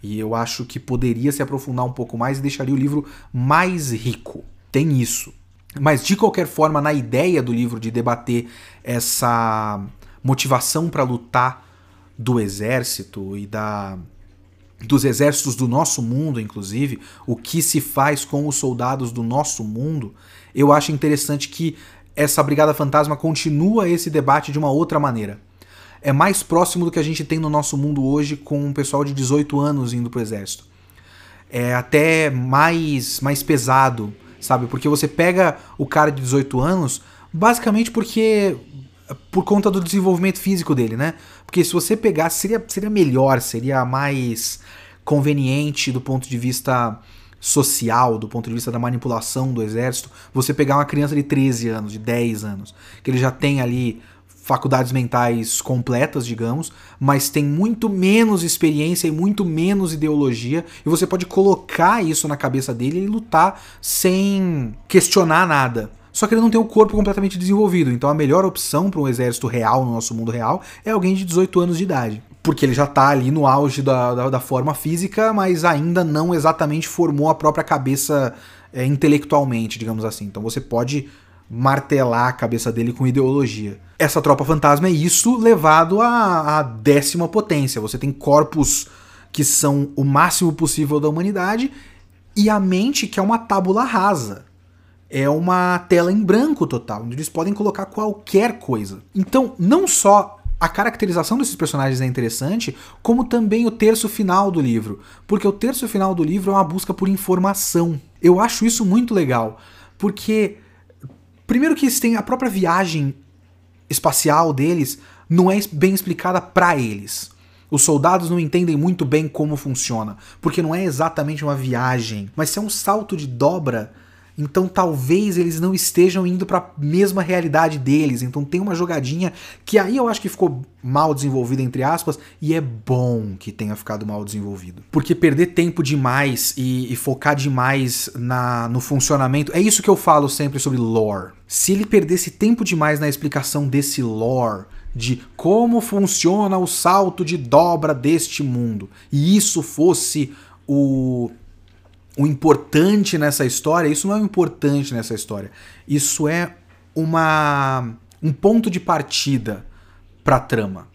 E eu acho que poderia se aprofundar um pouco mais e deixaria o livro mais rico. Tem isso. Mas de qualquer forma, na ideia do livro de debater essa motivação para lutar do exército e da dos exércitos do nosso mundo, inclusive, o que se faz com os soldados do nosso mundo, eu acho interessante que essa Brigada Fantasma continua esse debate de uma outra maneira é mais próximo do que a gente tem no nosso mundo hoje com um pessoal de 18 anos indo pro exército. É até mais, mais pesado, sabe? Porque você pega o cara de 18 anos, basicamente porque por conta do desenvolvimento físico dele, né? Porque se você pegar, seria, seria melhor, seria mais conveniente do ponto de vista social, do ponto de vista da manipulação do exército, você pegar uma criança de 13 anos, de 10 anos, que ele já tem ali faculdades mentais completas, digamos, mas tem muito menos experiência e muito menos ideologia, e você pode colocar isso na cabeça dele e lutar sem questionar nada. Só que ele não tem o corpo completamente desenvolvido, então a melhor opção para um exército real no nosso mundo real é alguém de 18 anos de idade. Porque ele já está ali no auge da, da, da, forma física, mas ainda não exatamente formou a própria cabeça é, intelectualmente, digamos assim. Então você pode martelar a cabeça dele com ideologia. Essa tropa fantasma é isso levado à, à décima potência. Você tem corpos que são o máximo possível da humanidade e a mente que é uma tábula rasa. É uma tela em branco total, onde eles podem colocar qualquer coisa. Então, não só a caracterização desses personagens é interessante, como também o terço final do livro. Porque o terço final do livro é uma busca por informação. Eu acho isso muito legal, porque Primeiro que eles têm a própria viagem espacial deles não é bem explicada para eles. Os soldados não entendem muito bem como funciona, porque não é exatamente uma viagem, mas é um salto de dobra então talvez eles não estejam indo para a mesma realidade deles. Então tem uma jogadinha que aí eu acho que ficou mal desenvolvida entre aspas e é bom que tenha ficado mal desenvolvido. Porque perder tempo demais e, e focar demais na, no funcionamento é isso que eu falo sempre sobre lore. Se ele perdesse tempo demais na explicação desse lore de como funciona o salto de dobra deste mundo, e isso fosse o, o importante nessa história, isso não é o importante nessa história. Isso é uma um ponto de partida para a trama.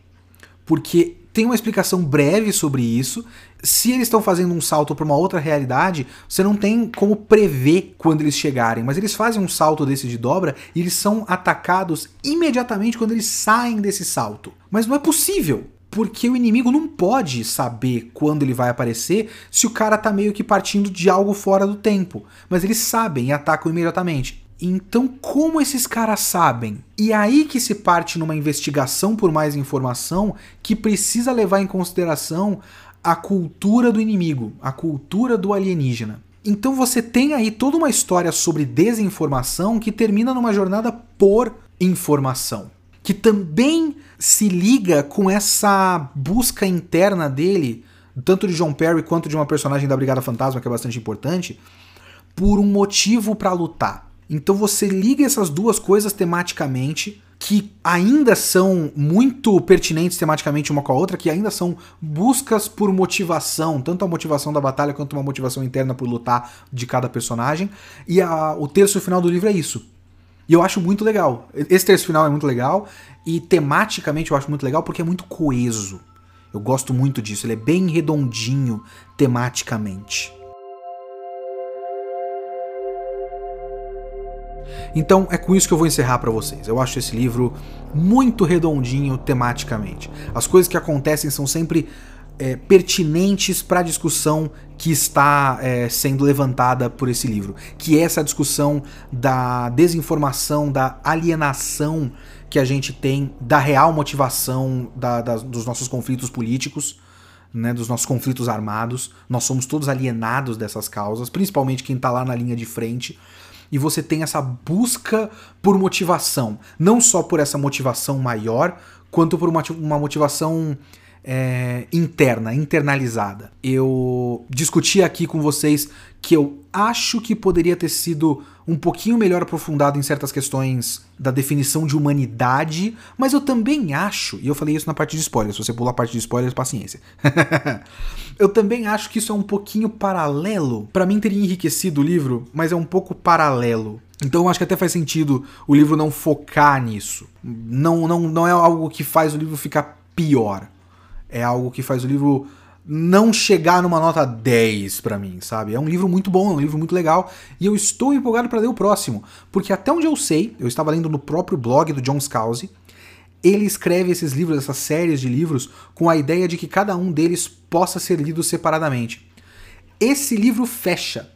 Porque tem uma explicação breve sobre isso. Se eles estão fazendo um salto para uma outra realidade, você não tem como prever quando eles chegarem, mas eles fazem um salto desse de dobra e eles são atacados imediatamente quando eles saem desse salto. Mas não é possível porque o inimigo não pode saber quando ele vai aparecer se o cara tá meio que partindo de algo fora do tempo. Mas eles sabem e atacam imediatamente. Então, como esses caras sabem? E aí que se parte numa investigação por mais informação que precisa levar em consideração a cultura do inimigo, a cultura do alienígena. Então você tem aí toda uma história sobre desinformação que termina numa jornada por informação que também se liga com essa busca interna dele, tanto de John Perry quanto de uma personagem da Brigada Fantasma, que é bastante importante, por um motivo para lutar. Então você liga essas duas coisas tematicamente, que ainda são muito pertinentes tematicamente uma com a outra, que ainda são buscas por motivação, tanto a motivação da batalha quanto uma motivação interna por lutar de cada personagem. E a, o terço final do livro é isso. E eu acho muito legal. Esse terço final é muito legal. E tematicamente eu acho muito legal porque é muito coeso. Eu gosto muito disso. Ele é bem redondinho tematicamente. Então é com isso que eu vou encerrar para vocês. Eu acho esse livro muito redondinho tematicamente. As coisas que acontecem são sempre é, pertinentes para a discussão que está é, sendo levantada por esse livro, que é essa discussão da desinformação, da alienação que a gente tem da real motivação da, da, dos nossos conflitos políticos. Né, dos nossos conflitos armados, nós somos todos alienados dessas causas, principalmente quem está lá na linha de frente, e você tem essa busca por motivação, não só por essa motivação maior, quanto por uma, uma motivação é, interna, internalizada. Eu discuti aqui com vocês que eu acho que poderia ter sido um pouquinho melhor aprofundado em certas questões da definição de humanidade, mas eu também acho, e eu falei isso na parte de spoilers, se você pular a parte de spoilers, paciência. eu também acho que isso é um pouquinho paralelo. Para mim teria enriquecido o livro, mas é um pouco paralelo. Então eu acho que até faz sentido o livro não focar nisso. Não, não, não é algo que faz o livro ficar pior é algo que faz o livro não chegar numa nota 10 para mim, sabe? É um livro muito bom, é um livro muito legal e eu estou empolgado para ler o próximo, porque até onde eu sei, eu estava lendo no próprio blog do John Scalzi, ele escreve esses livros, essas séries de livros, com a ideia de que cada um deles possa ser lido separadamente. Esse livro fecha.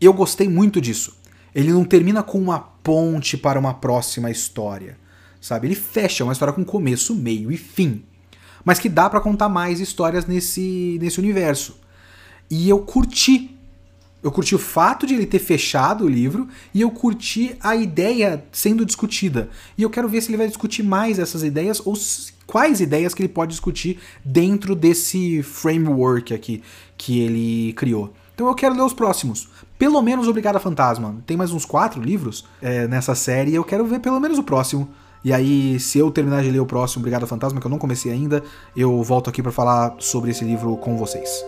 Eu gostei muito disso. Ele não termina com uma ponte para uma próxima história, sabe? Ele fecha uma história com começo, meio e fim mas que dá para contar mais histórias nesse, nesse universo. E eu curti. Eu curti o fato de ele ter fechado o livro e eu curti a ideia sendo discutida. E eu quero ver se ele vai discutir mais essas ideias ou quais ideias que ele pode discutir dentro desse framework aqui que ele criou. Então eu quero ler os próximos. Pelo menos Obrigado Fantasma. Tem mais uns quatro livros é, nessa série e eu quero ver pelo menos o próximo. E aí, se eu terminar de ler o próximo Brigada Fantasma, que eu não comecei ainda, eu volto aqui para falar sobre esse livro com vocês.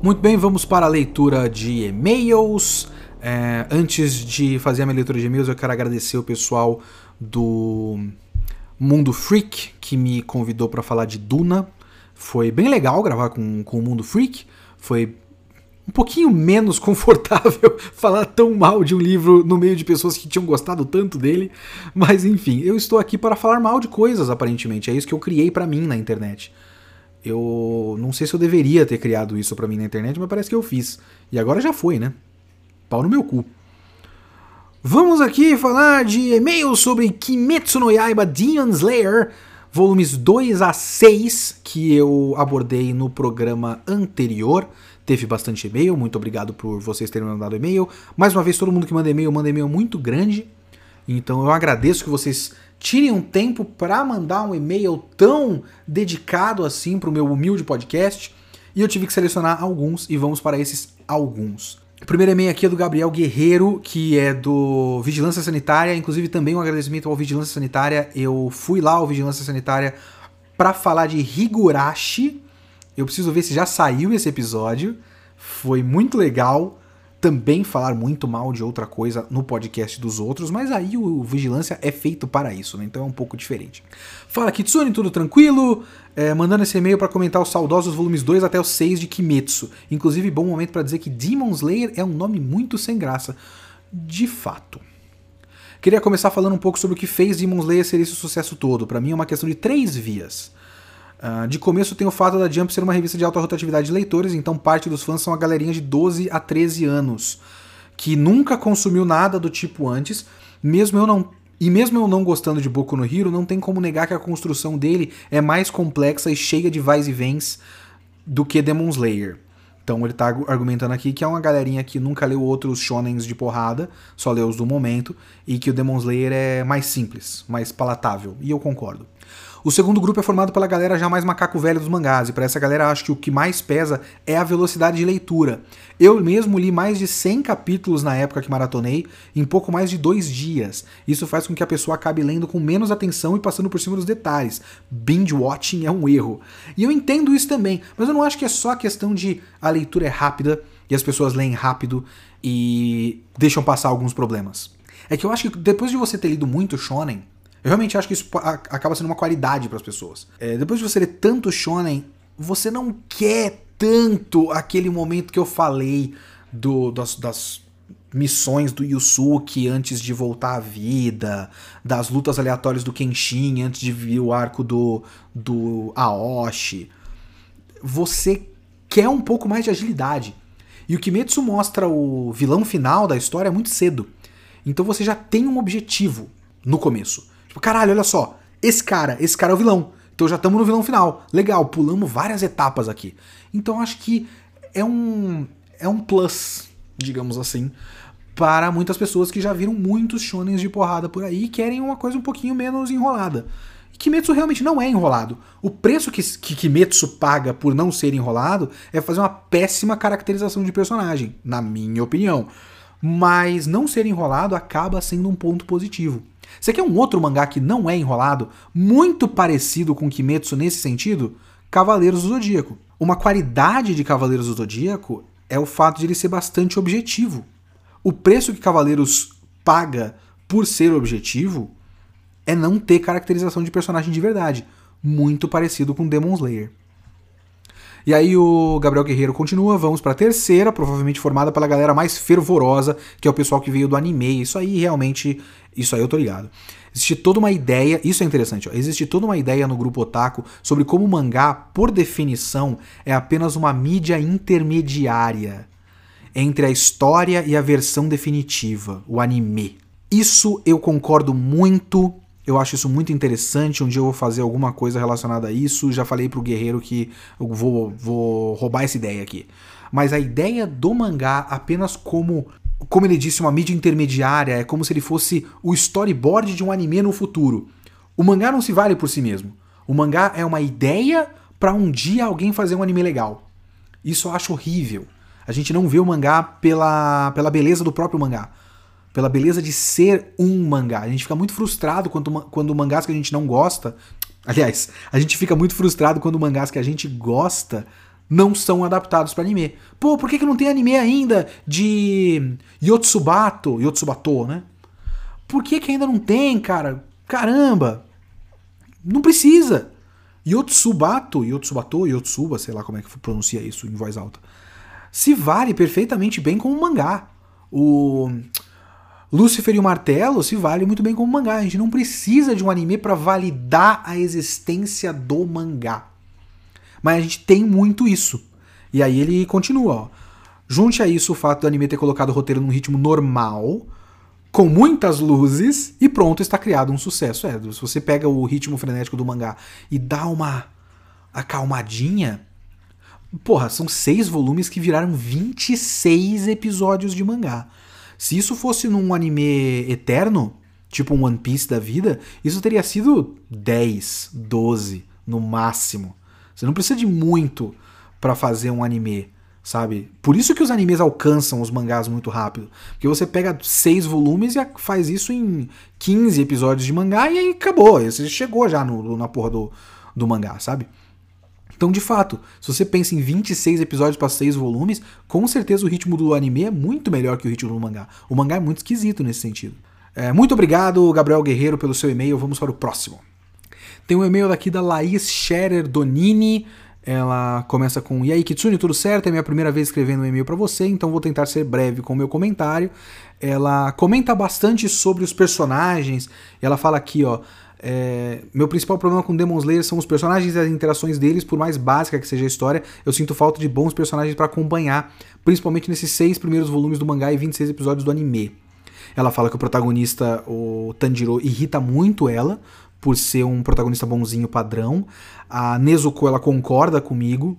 Muito bem, vamos para a leitura de e-mails. É, antes de fazer a minha leitura de e-mails, eu quero agradecer o pessoal do Mundo Freak, que me convidou para falar de Duna. Foi bem legal gravar com, com o Mundo Freak. Foi um pouquinho menos confortável falar tão mal de um livro no meio de pessoas que tinham gostado tanto dele. Mas enfim, eu estou aqui para falar mal de coisas, aparentemente. É isso que eu criei para mim na internet. Eu não sei se eu deveria ter criado isso para mim na internet, mas parece que eu fiz. E agora já foi, né? Pau no meu cu. Vamos aqui falar de e-mails sobre Kimetsu no Yaiba Demon Slayer, volumes 2 a 6, que eu abordei no programa anterior. Teve bastante e-mail, muito obrigado por vocês terem mandado e-mail. Mais uma vez, todo mundo que manda e-mail, manda e-mail muito grande. Então eu agradeço que vocês tirem um tempo para mandar um e-mail tão dedicado assim para o meu humilde podcast. E eu tive que selecionar alguns e vamos para esses alguns. O primeiro e-mail aqui é do Gabriel Guerreiro, que é do Vigilância Sanitária. Inclusive, também um agradecimento ao Vigilância Sanitária. Eu fui lá ao Vigilância Sanitária para falar de Higurashi. Eu preciso ver se já saiu esse episódio. Foi muito legal também falar muito mal de outra coisa no podcast dos outros, mas aí o Vigilância é feito para isso, né? Então é um pouco diferente. Fala Kitsune, tudo tranquilo? É, mandando esse e-mail para comentar os saudosos volumes 2 até o 6 de Kimetsu. Inclusive, bom momento para dizer que Demon Slayer é um nome muito sem graça. De fato. Queria começar falando um pouco sobre o que fez Demon Slayer ser esse sucesso todo. Para mim é uma questão de três vias. Uh, de começo tem o fato da Jump ser uma revista de alta rotatividade de leitores, então parte dos fãs são a galerinha de 12 a 13 anos, que nunca consumiu nada do tipo antes, mesmo eu não e mesmo eu não gostando de Boku no Hero, não tem como negar que a construção dele é mais complexa e cheia de vais e vens do que Demon Slayer. Então ele tá argumentando aqui que é uma galerinha que nunca leu outros shonens de porrada, só leu os do momento, e que o Demon Slayer é mais simples, mais palatável. E eu concordo. O segundo grupo é formado pela galera já mais macaco velho dos mangás, e para essa galera acho que o que mais pesa é a velocidade de leitura. Eu mesmo li mais de 100 capítulos na época que maratonei, em pouco mais de dois dias. Isso faz com que a pessoa acabe lendo com menos atenção e passando por cima dos detalhes. Binge watching é um erro. E eu entendo isso também, mas eu não acho que é só a questão de a leitura é rápida e as pessoas leem rápido e deixam passar alguns problemas. É que eu acho que depois de você ter lido muito shonen, eu realmente acho que isso acaba sendo uma qualidade para as pessoas. É, depois de você ler tanto shonen, você não quer tanto aquele momento que eu falei do, das, das missões do Yusuke antes de voltar à vida, das lutas aleatórias do Kenshin antes de vir o arco do, do Aoshi. Você quer um pouco mais de agilidade. E o Kimetsu mostra o vilão final da história muito cedo. Então você já tem um objetivo no começo. Tipo, caralho, olha só. Esse cara, esse cara é o vilão. Então já estamos no vilão final. Legal, pulamos várias etapas aqui. Então acho que é um é um plus, digamos assim, para muitas pessoas que já viram muitos shonens de porrada por aí e querem uma coisa um pouquinho menos enrolada. E Kimetsu realmente não é enrolado. O preço que, que Kimetsu paga por não ser enrolado é fazer uma péssima caracterização de personagem, na minha opinião. Mas não ser enrolado acaba sendo um ponto positivo. Você quer um outro mangá que não é enrolado, muito parecido com Kimetsu nesse sentido? Cavaleiros do Zodíaco. Uma qualidade de Cavaleiros do Zodíaco é o fato de ele ser bastante objetivo. O preço que Cavaleiros paga por ser objetivo é não ter caracterização de personagem de verdade, muito parecido com Demon Slayer. E aí o Gabriel Guerreiro continua, vamos para a terceira, provavelmente formada pela galera mais fervorosa, que é o pessoal que veio do anime. Isso aí realmente, isso aí eu tô ligado. Existe toda uma ideia, isso é interessante, ó, existe toda uma ideia no grupo otaku sobre como o mangá, por definição, é apenas uma mídia intermediária entre a história e a versão definitiva, o anime. Isso eu concordo muito eu acho isso muito interessante. Um dia eu vou fazer alguma coisa relacionada a isso. Já falei pro Guerreiro que eu vou, vou roubar essa ideia aqui. Mas a ideia do mangá apenas como como ele disse, uma mídia intermediária, é como se ele fosse o storyboard de um anime no futuro. O mangá não se vale por si mesmo. O mangá é uma ideia para um dia alguém fazer um anime legal. Isso eu acho horrível. A gente não vê o mangá pela, pela beleza do próprio mangá pela beleza de ser um mangá. A gente fica muito frustrado quando, quando mangás que a gente não gosta. Aliás, a gente fica muito frustrado quando mangás que a gente gosta não são adaptados para anime. Pô, por que, que não tem anime ainda de Yotsubato? Yotsubato, né? Por que, que ainda não tem, cara? Caramba! Não precisa! Yotsubato, Yotsubato, Yotsuba, sei lá como é que pronuncia isso em voz alta, se vale perfeitamente bem como mangá. O Lúcifer e o Martelo se vale muito bem como mangá. A gente não precisa de um anime para validar a existência do mangá. Mas a gente tem muito isso. E aí ele continua, ó. Junte a isso o fato do anime ter colocado o roteiro num ritmo normal, com muitas luzes, e pronto, está criado um sucesso. É, se você pega o ritmo frenético do mangá e dá uma acalmadinha. Porra, são seis volumes que viraram 26 episódios de mangá. Se isso fosse num anime eterno, tipo um One Piece da vida, isso teria sido 10, 12 no máximo. Você não precisa de muito para fazer um anime, sabe? Por isso que os animes alcançam os mangás muito rápido. Porque você pega seis volumes e faz isso em 15 episódios de mangá e aí acabou. Você chegou já no, na porra do, do mangá, sabe? Então, de fato, se você pensa em 26 episódios para 6 volumes, com certeza o ritmo do anime é muito melhor que o ritmo do mangá. O mangá é muito esquisito nesse sentido. É, muito obrigado, Gabriel Guerreiro, pelo seu e-mail. Vamos para o próximo. Tem um e-mail daqui da Laís Scherer Donini. Ela começa com: E aí, Kitsune, tudo certo? É minha primeira vez escrevendo um e-mail para você, então vou tentar ser breve com o meu comentário. Ela comenta bastante sobre os personagens. Ela fala aqui, ó. É, meu principal problema com Demon Slayer são os personagens e as interações deles, por mais básica que seja a história, eu sinto falta de bons personagens para acompanhar, principalmente nesses seis primeiros volumes do mangá e 26 episódios do anime. Ela fala que o protagonista, o Tanjiro, irrita muito ela por ser um protagonista bonzinho padrão. A Nezuko, ela concorda comigo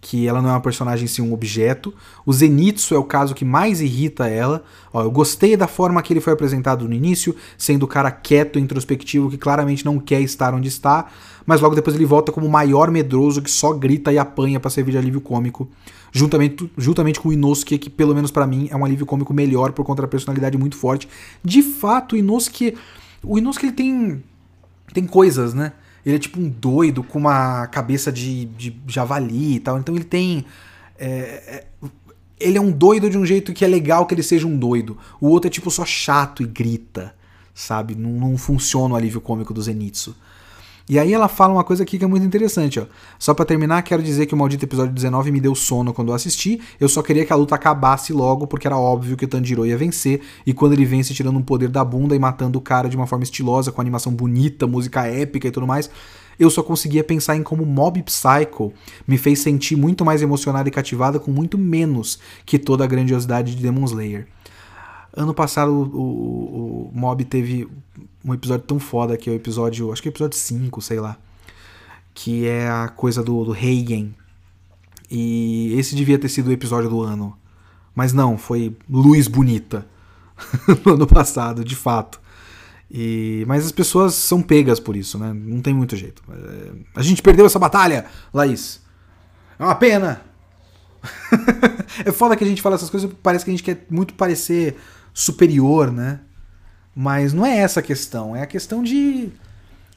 que ela não é uma personagem sim um objeto. O Zenitsu é o caso que mais irrita ela. Ó, eu gostei da forma que ele foi apresentado no início, sendo o cara quieto, introspectivo, que claramente não quer estar onde está, mas logo depois ele volta como o maior medroso que só grita e apanha para servir de alívio cômico, juntamente, juntamente com o Inosuke, que pelo menos para mim é um alívio cômico melhor por conta da personalidade muito forte. De fato, o Inosuke, o Inosuke ele tem tem coisas, né? Ele é tipo um doido com uma cabeça de, de javali e tal. Então ele tem. É, é, ele é um doido de um jeito que é legal que ele seja um doido. O outro é tipo só chato e grita, sabe? Não, não funciona o alívio cômico do Zenitsu. E aí ela fala uma coisa aqui que é muito interessante, ó. Só para terminar, quero dizer que o maldito episódio 19 me deu sono quando eu assisti. Eu só queria que a luta acabasse logo, porque era óbvio que o Tanjiro ia vencer. E quando ele vence tirando um poder da bunda e matando o cara de uma forma estilosa, com animação bonita, música épica e tudo mais, eu só conseguia pensar em como Mob Psycho me fez sentir muito mais emocionada e cativada com muito menos que toda a grandiosidade de Demon Slayer. Ano passado o, o, o Mob teve um episódio tão foda que é o episódio, acho que é o episódio 5, sei lá, que é a coisa do, do Hagen. E esse devia ter sido o episódio do ano. Mas não, foi Luz Bonita no ano passado, de fato. E, mas as pessoas são pegas por isso, né? Não tem muito jeito. É, a gente perdeu essa batalha, Laís. É uma pena. é foda que a gente fala essas coisas, parece que a gente quer muito parecer superior, né? Mas não é essa a questão, é a questão de,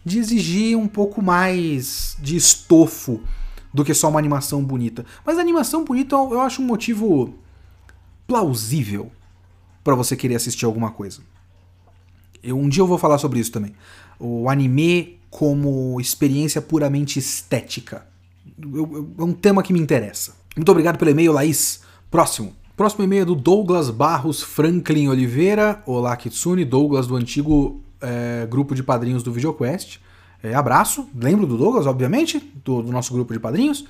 de exigir um pouco mais de estofo do que só uma animação bonita. Mas a animação bonita eu acho um motivo plausível para você querer assistir alguma coisa. Eu, um dia eu vou falar sobre isso também. O anime como experiência puramente estética. Eu, eu, é um tema que me interessa. Muito obrigado pelo e-mail, Laís. Próximo. Próximo e-mail é do Douglas Barros Franklin Oliveira. Olá, Kitsune. Douglas, do antigo é, grupo de padrinhos do VideoQuest. É, abraço. Lembro do Douglas, obviamente, do, do nosso grupo de padrinhos.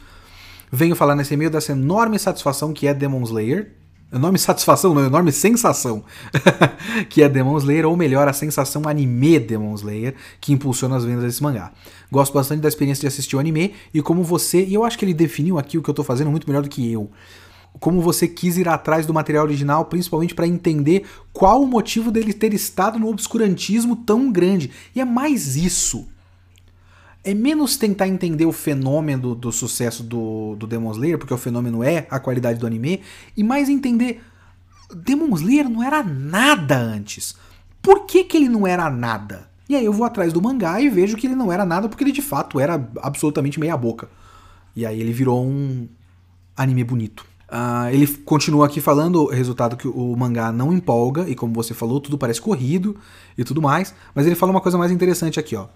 Venho falar nesse e-mail dessa enorme satisfação que é Demon Slayer. Enorme satisfação, não, enorme sensação. que é Demon Slayer, ou melhor, a sensação anime Demon Slayer, que impulsiona as vendas desse mangá. Gosto bastante da experiência de assistir o anime, e como você, e eu acho que ele definiu aqui o que eu tô fazendo muito melhor do que eu como você quis ir atrás do material original, principalmente para entender qual o motivo dele ter estado no obscurantismo tão grande. E é mais isso. É menos tentar entender o fenômeno do, do sucesso do, do Demon Slayer, porque o fenômeno é a qualidade do anime, e mais entender. Demon Slayer não era nada antes. Por que, que ele não era nada? E aí eu vou atrás do mangá e vejo que ele não era nada porque ele de fato era absolutamente meia boca. E aí ele virou um anime bonito. Uh, ele continua aqui falando o resultado que o mangá não empolga, e como você falou, tudo parece corrido e tudo mais, mas ele fala uma coisa mais interessante aqui, ó.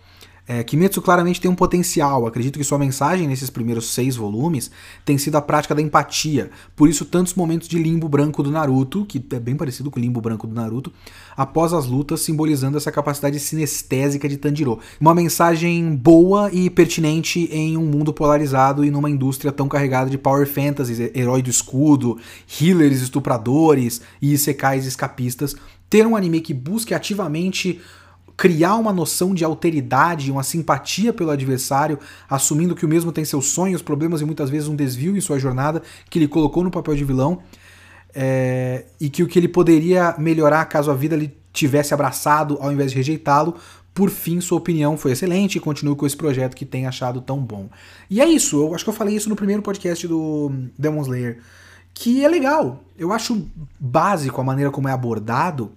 É, Kimetsu claramente tem um potencial. Acredito que sua mensagem nesses primeiros seis volumes tem sido a prática da empatia. Por isso, tantos momentos de limbo branco do Naruto, que é bem parecido com o limbo branco do Naruto, após as lutas, simbolizando essa capacidade sinestésica de Tanjiro. Uma mensagem boa e pertinente em um mundo polarizado e numa indústria tão carregada de power fantasy, herói do escudo, healers estupradores e isekais escapistas. Ter um anime que busque ativamente criar uma noção de alteridade, uma simpatia pelo adversário, assumindo que o mesmo tem seus sonhos, problemas e muitas vezes um desvio em sua jornada que ele colocou no papel de vilão, é, e que o que ele poderia melhorar caso a vida lhe tivesse abraçado ao invés de rejeitá-lo. Por fim, sua opinião foi excelente e continue com esse projeto que tem achado tão bom. E é isso, eu acho que eu falei isso no primeiro podcast do Demon Slayer, que é legal. Eu acho básico a maneira como é abordado,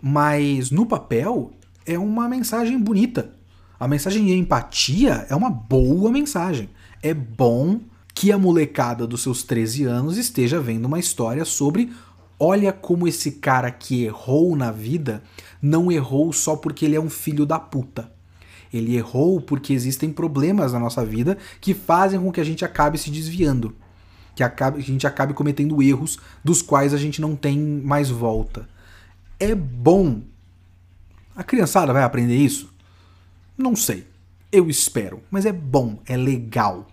mas no papel é uma mensagem bonita. A mensagem de empatia é uma boa mensagem. É bom que a molecada dos seus 13 anos esteja vendo uma história sobre olha como esse cara que errou na vida não errou só porque ele é um filho da puta. Ele errou porque existem problemas na nossa vida que fazem com que a gente acabe se desviando. Que, acabe, que a gente acabe cometendo erros dos quais a gente não tem mais volta. É bom. A criançada vai aprender isso? Não sei. Eu espero. Mas é bom, é legal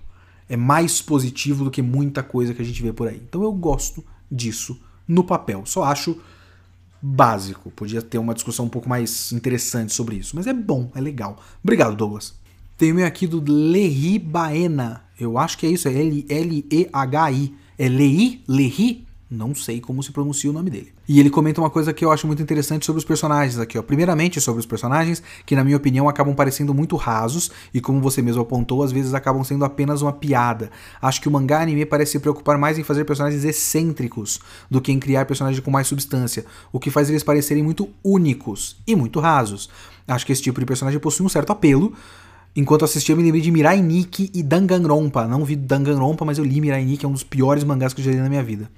é mais positivo do que muita coisa que a gente vê por aí. Então eu gosto disso no papel. Só acho básico. Podia ter uma discussão um pouco mais interessante sobre isso. Mas é bom, é legal. Obrigado, Douglas. Tem o meu aqui do Lehi Baena. Eu acho que é isso, é L-E-H-I. É Lehi? Lehi? Não sei como se pronuncia o nome dele. E ele comenta uma coisa que eu acho muito interessante sobre os personagens aqui, ó. Primeiramente, sobre os personagens, que na minha opinião acabam parecendo muito rasos e, como você mesmo apontou, às vezes acabam sendo apenas uma piada. Acho que o mangá anime parece se preocupar mais em fazer personagens excêntricos do que em criar personagens com mais substância, o que faz eles parecerem muito únicos e muito rasos. Acho que esse tipo de personagem possui um certo apelo, Enquanto assistia, eu me lembrei de Mirai Nikki e Danganronpa. Não vi Danganronpa, mas eu li Mirai Nikki, é um dos piores mangás que eu já li na minha vida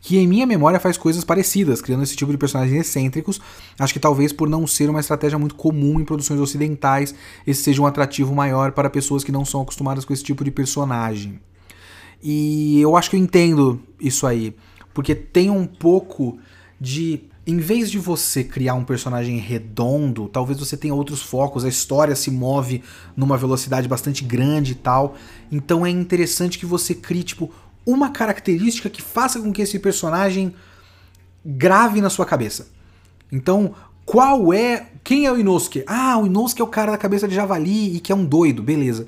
que em minha memória faz coisas parecidas, criando esse tipo de personagens excêntricos. Acho que talvez por não ser uma estratégia muito comum em produções ocidentais, esse seja um atrativo maior para pessoas que não são acostumadas com esse tipo de personagem. E eu acho que eu entendo isso aí, porque tem um pouco de em vez de você criar um personagem redondo, talvez você tenha outros focos, a história se move numa velocidade bastante grande e tal. Então é interessante que você crie tipo uma característica que faça com que esse personagem grave na sua cabeça. Então, qual é. Quem é o Inosuke? Ah, o Inosuke é o cara da cabeça de javali e que é um doido, beleza.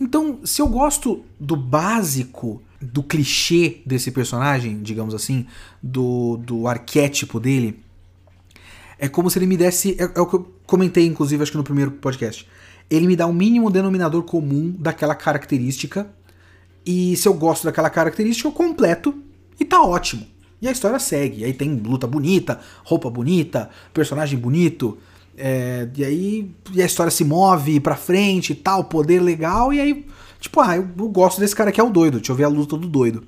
Então, se eu gosto do básico, do clichê desse personagem, digamos assim, do, do arquétipo dele, é como se ele me desse. É, é o que eu comentei, inclusive, acho que no primeiro podcast. Ele me dá o um mínimo denominador comum daquela característica e se eu gosto daquela característica, eu completo e tá ótimo. E a história segue. E aí tem luta bonita, roupa bonita, personagem bonito. É, e aí e a história se move pra frente e tal, poder legal. E aí, tipo, ah, eu, eu gosto desse cara que é o doido. Deixa eu ver a luta do doido.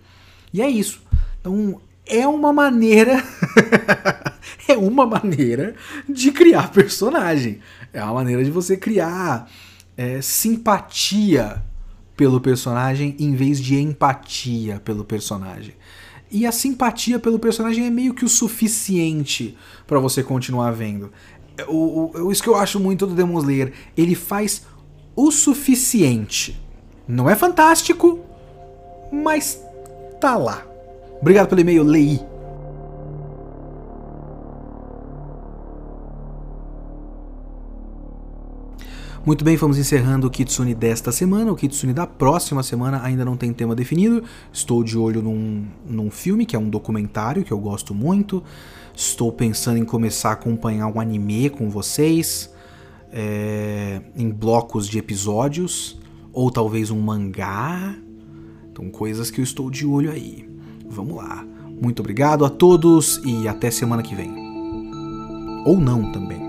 E é isso. Então, é uma maneira. é uma maneira de criar personagem. É uma maneira de você criar é, simpatia pelo personagem em vez de empatia pelo personagem. E a simpatia pelo personagem é meio que o suficiente para você continuar vendo. O, o, isso que eu acho muito do Demon Slayer, ele faz o suficiente. Não é fantástico, mas tá lá. Obrigado pelo e-mail, Lei. Muito bem, vamos encerrando o Kitsune desta semana. O Kitsune da próxima semana ainda não tem tema definido. Estou de olho num, num filme, que é um documentário que eu gosto muito. Estou pensando em começar a acompanhar um anime com vocês, é, em blocos de episódios, ou talvez um mangá. Então, coisas que eu estou de olho aí. Vamos lá. Muito obrigado a todos e até semana que vem. Ou não também.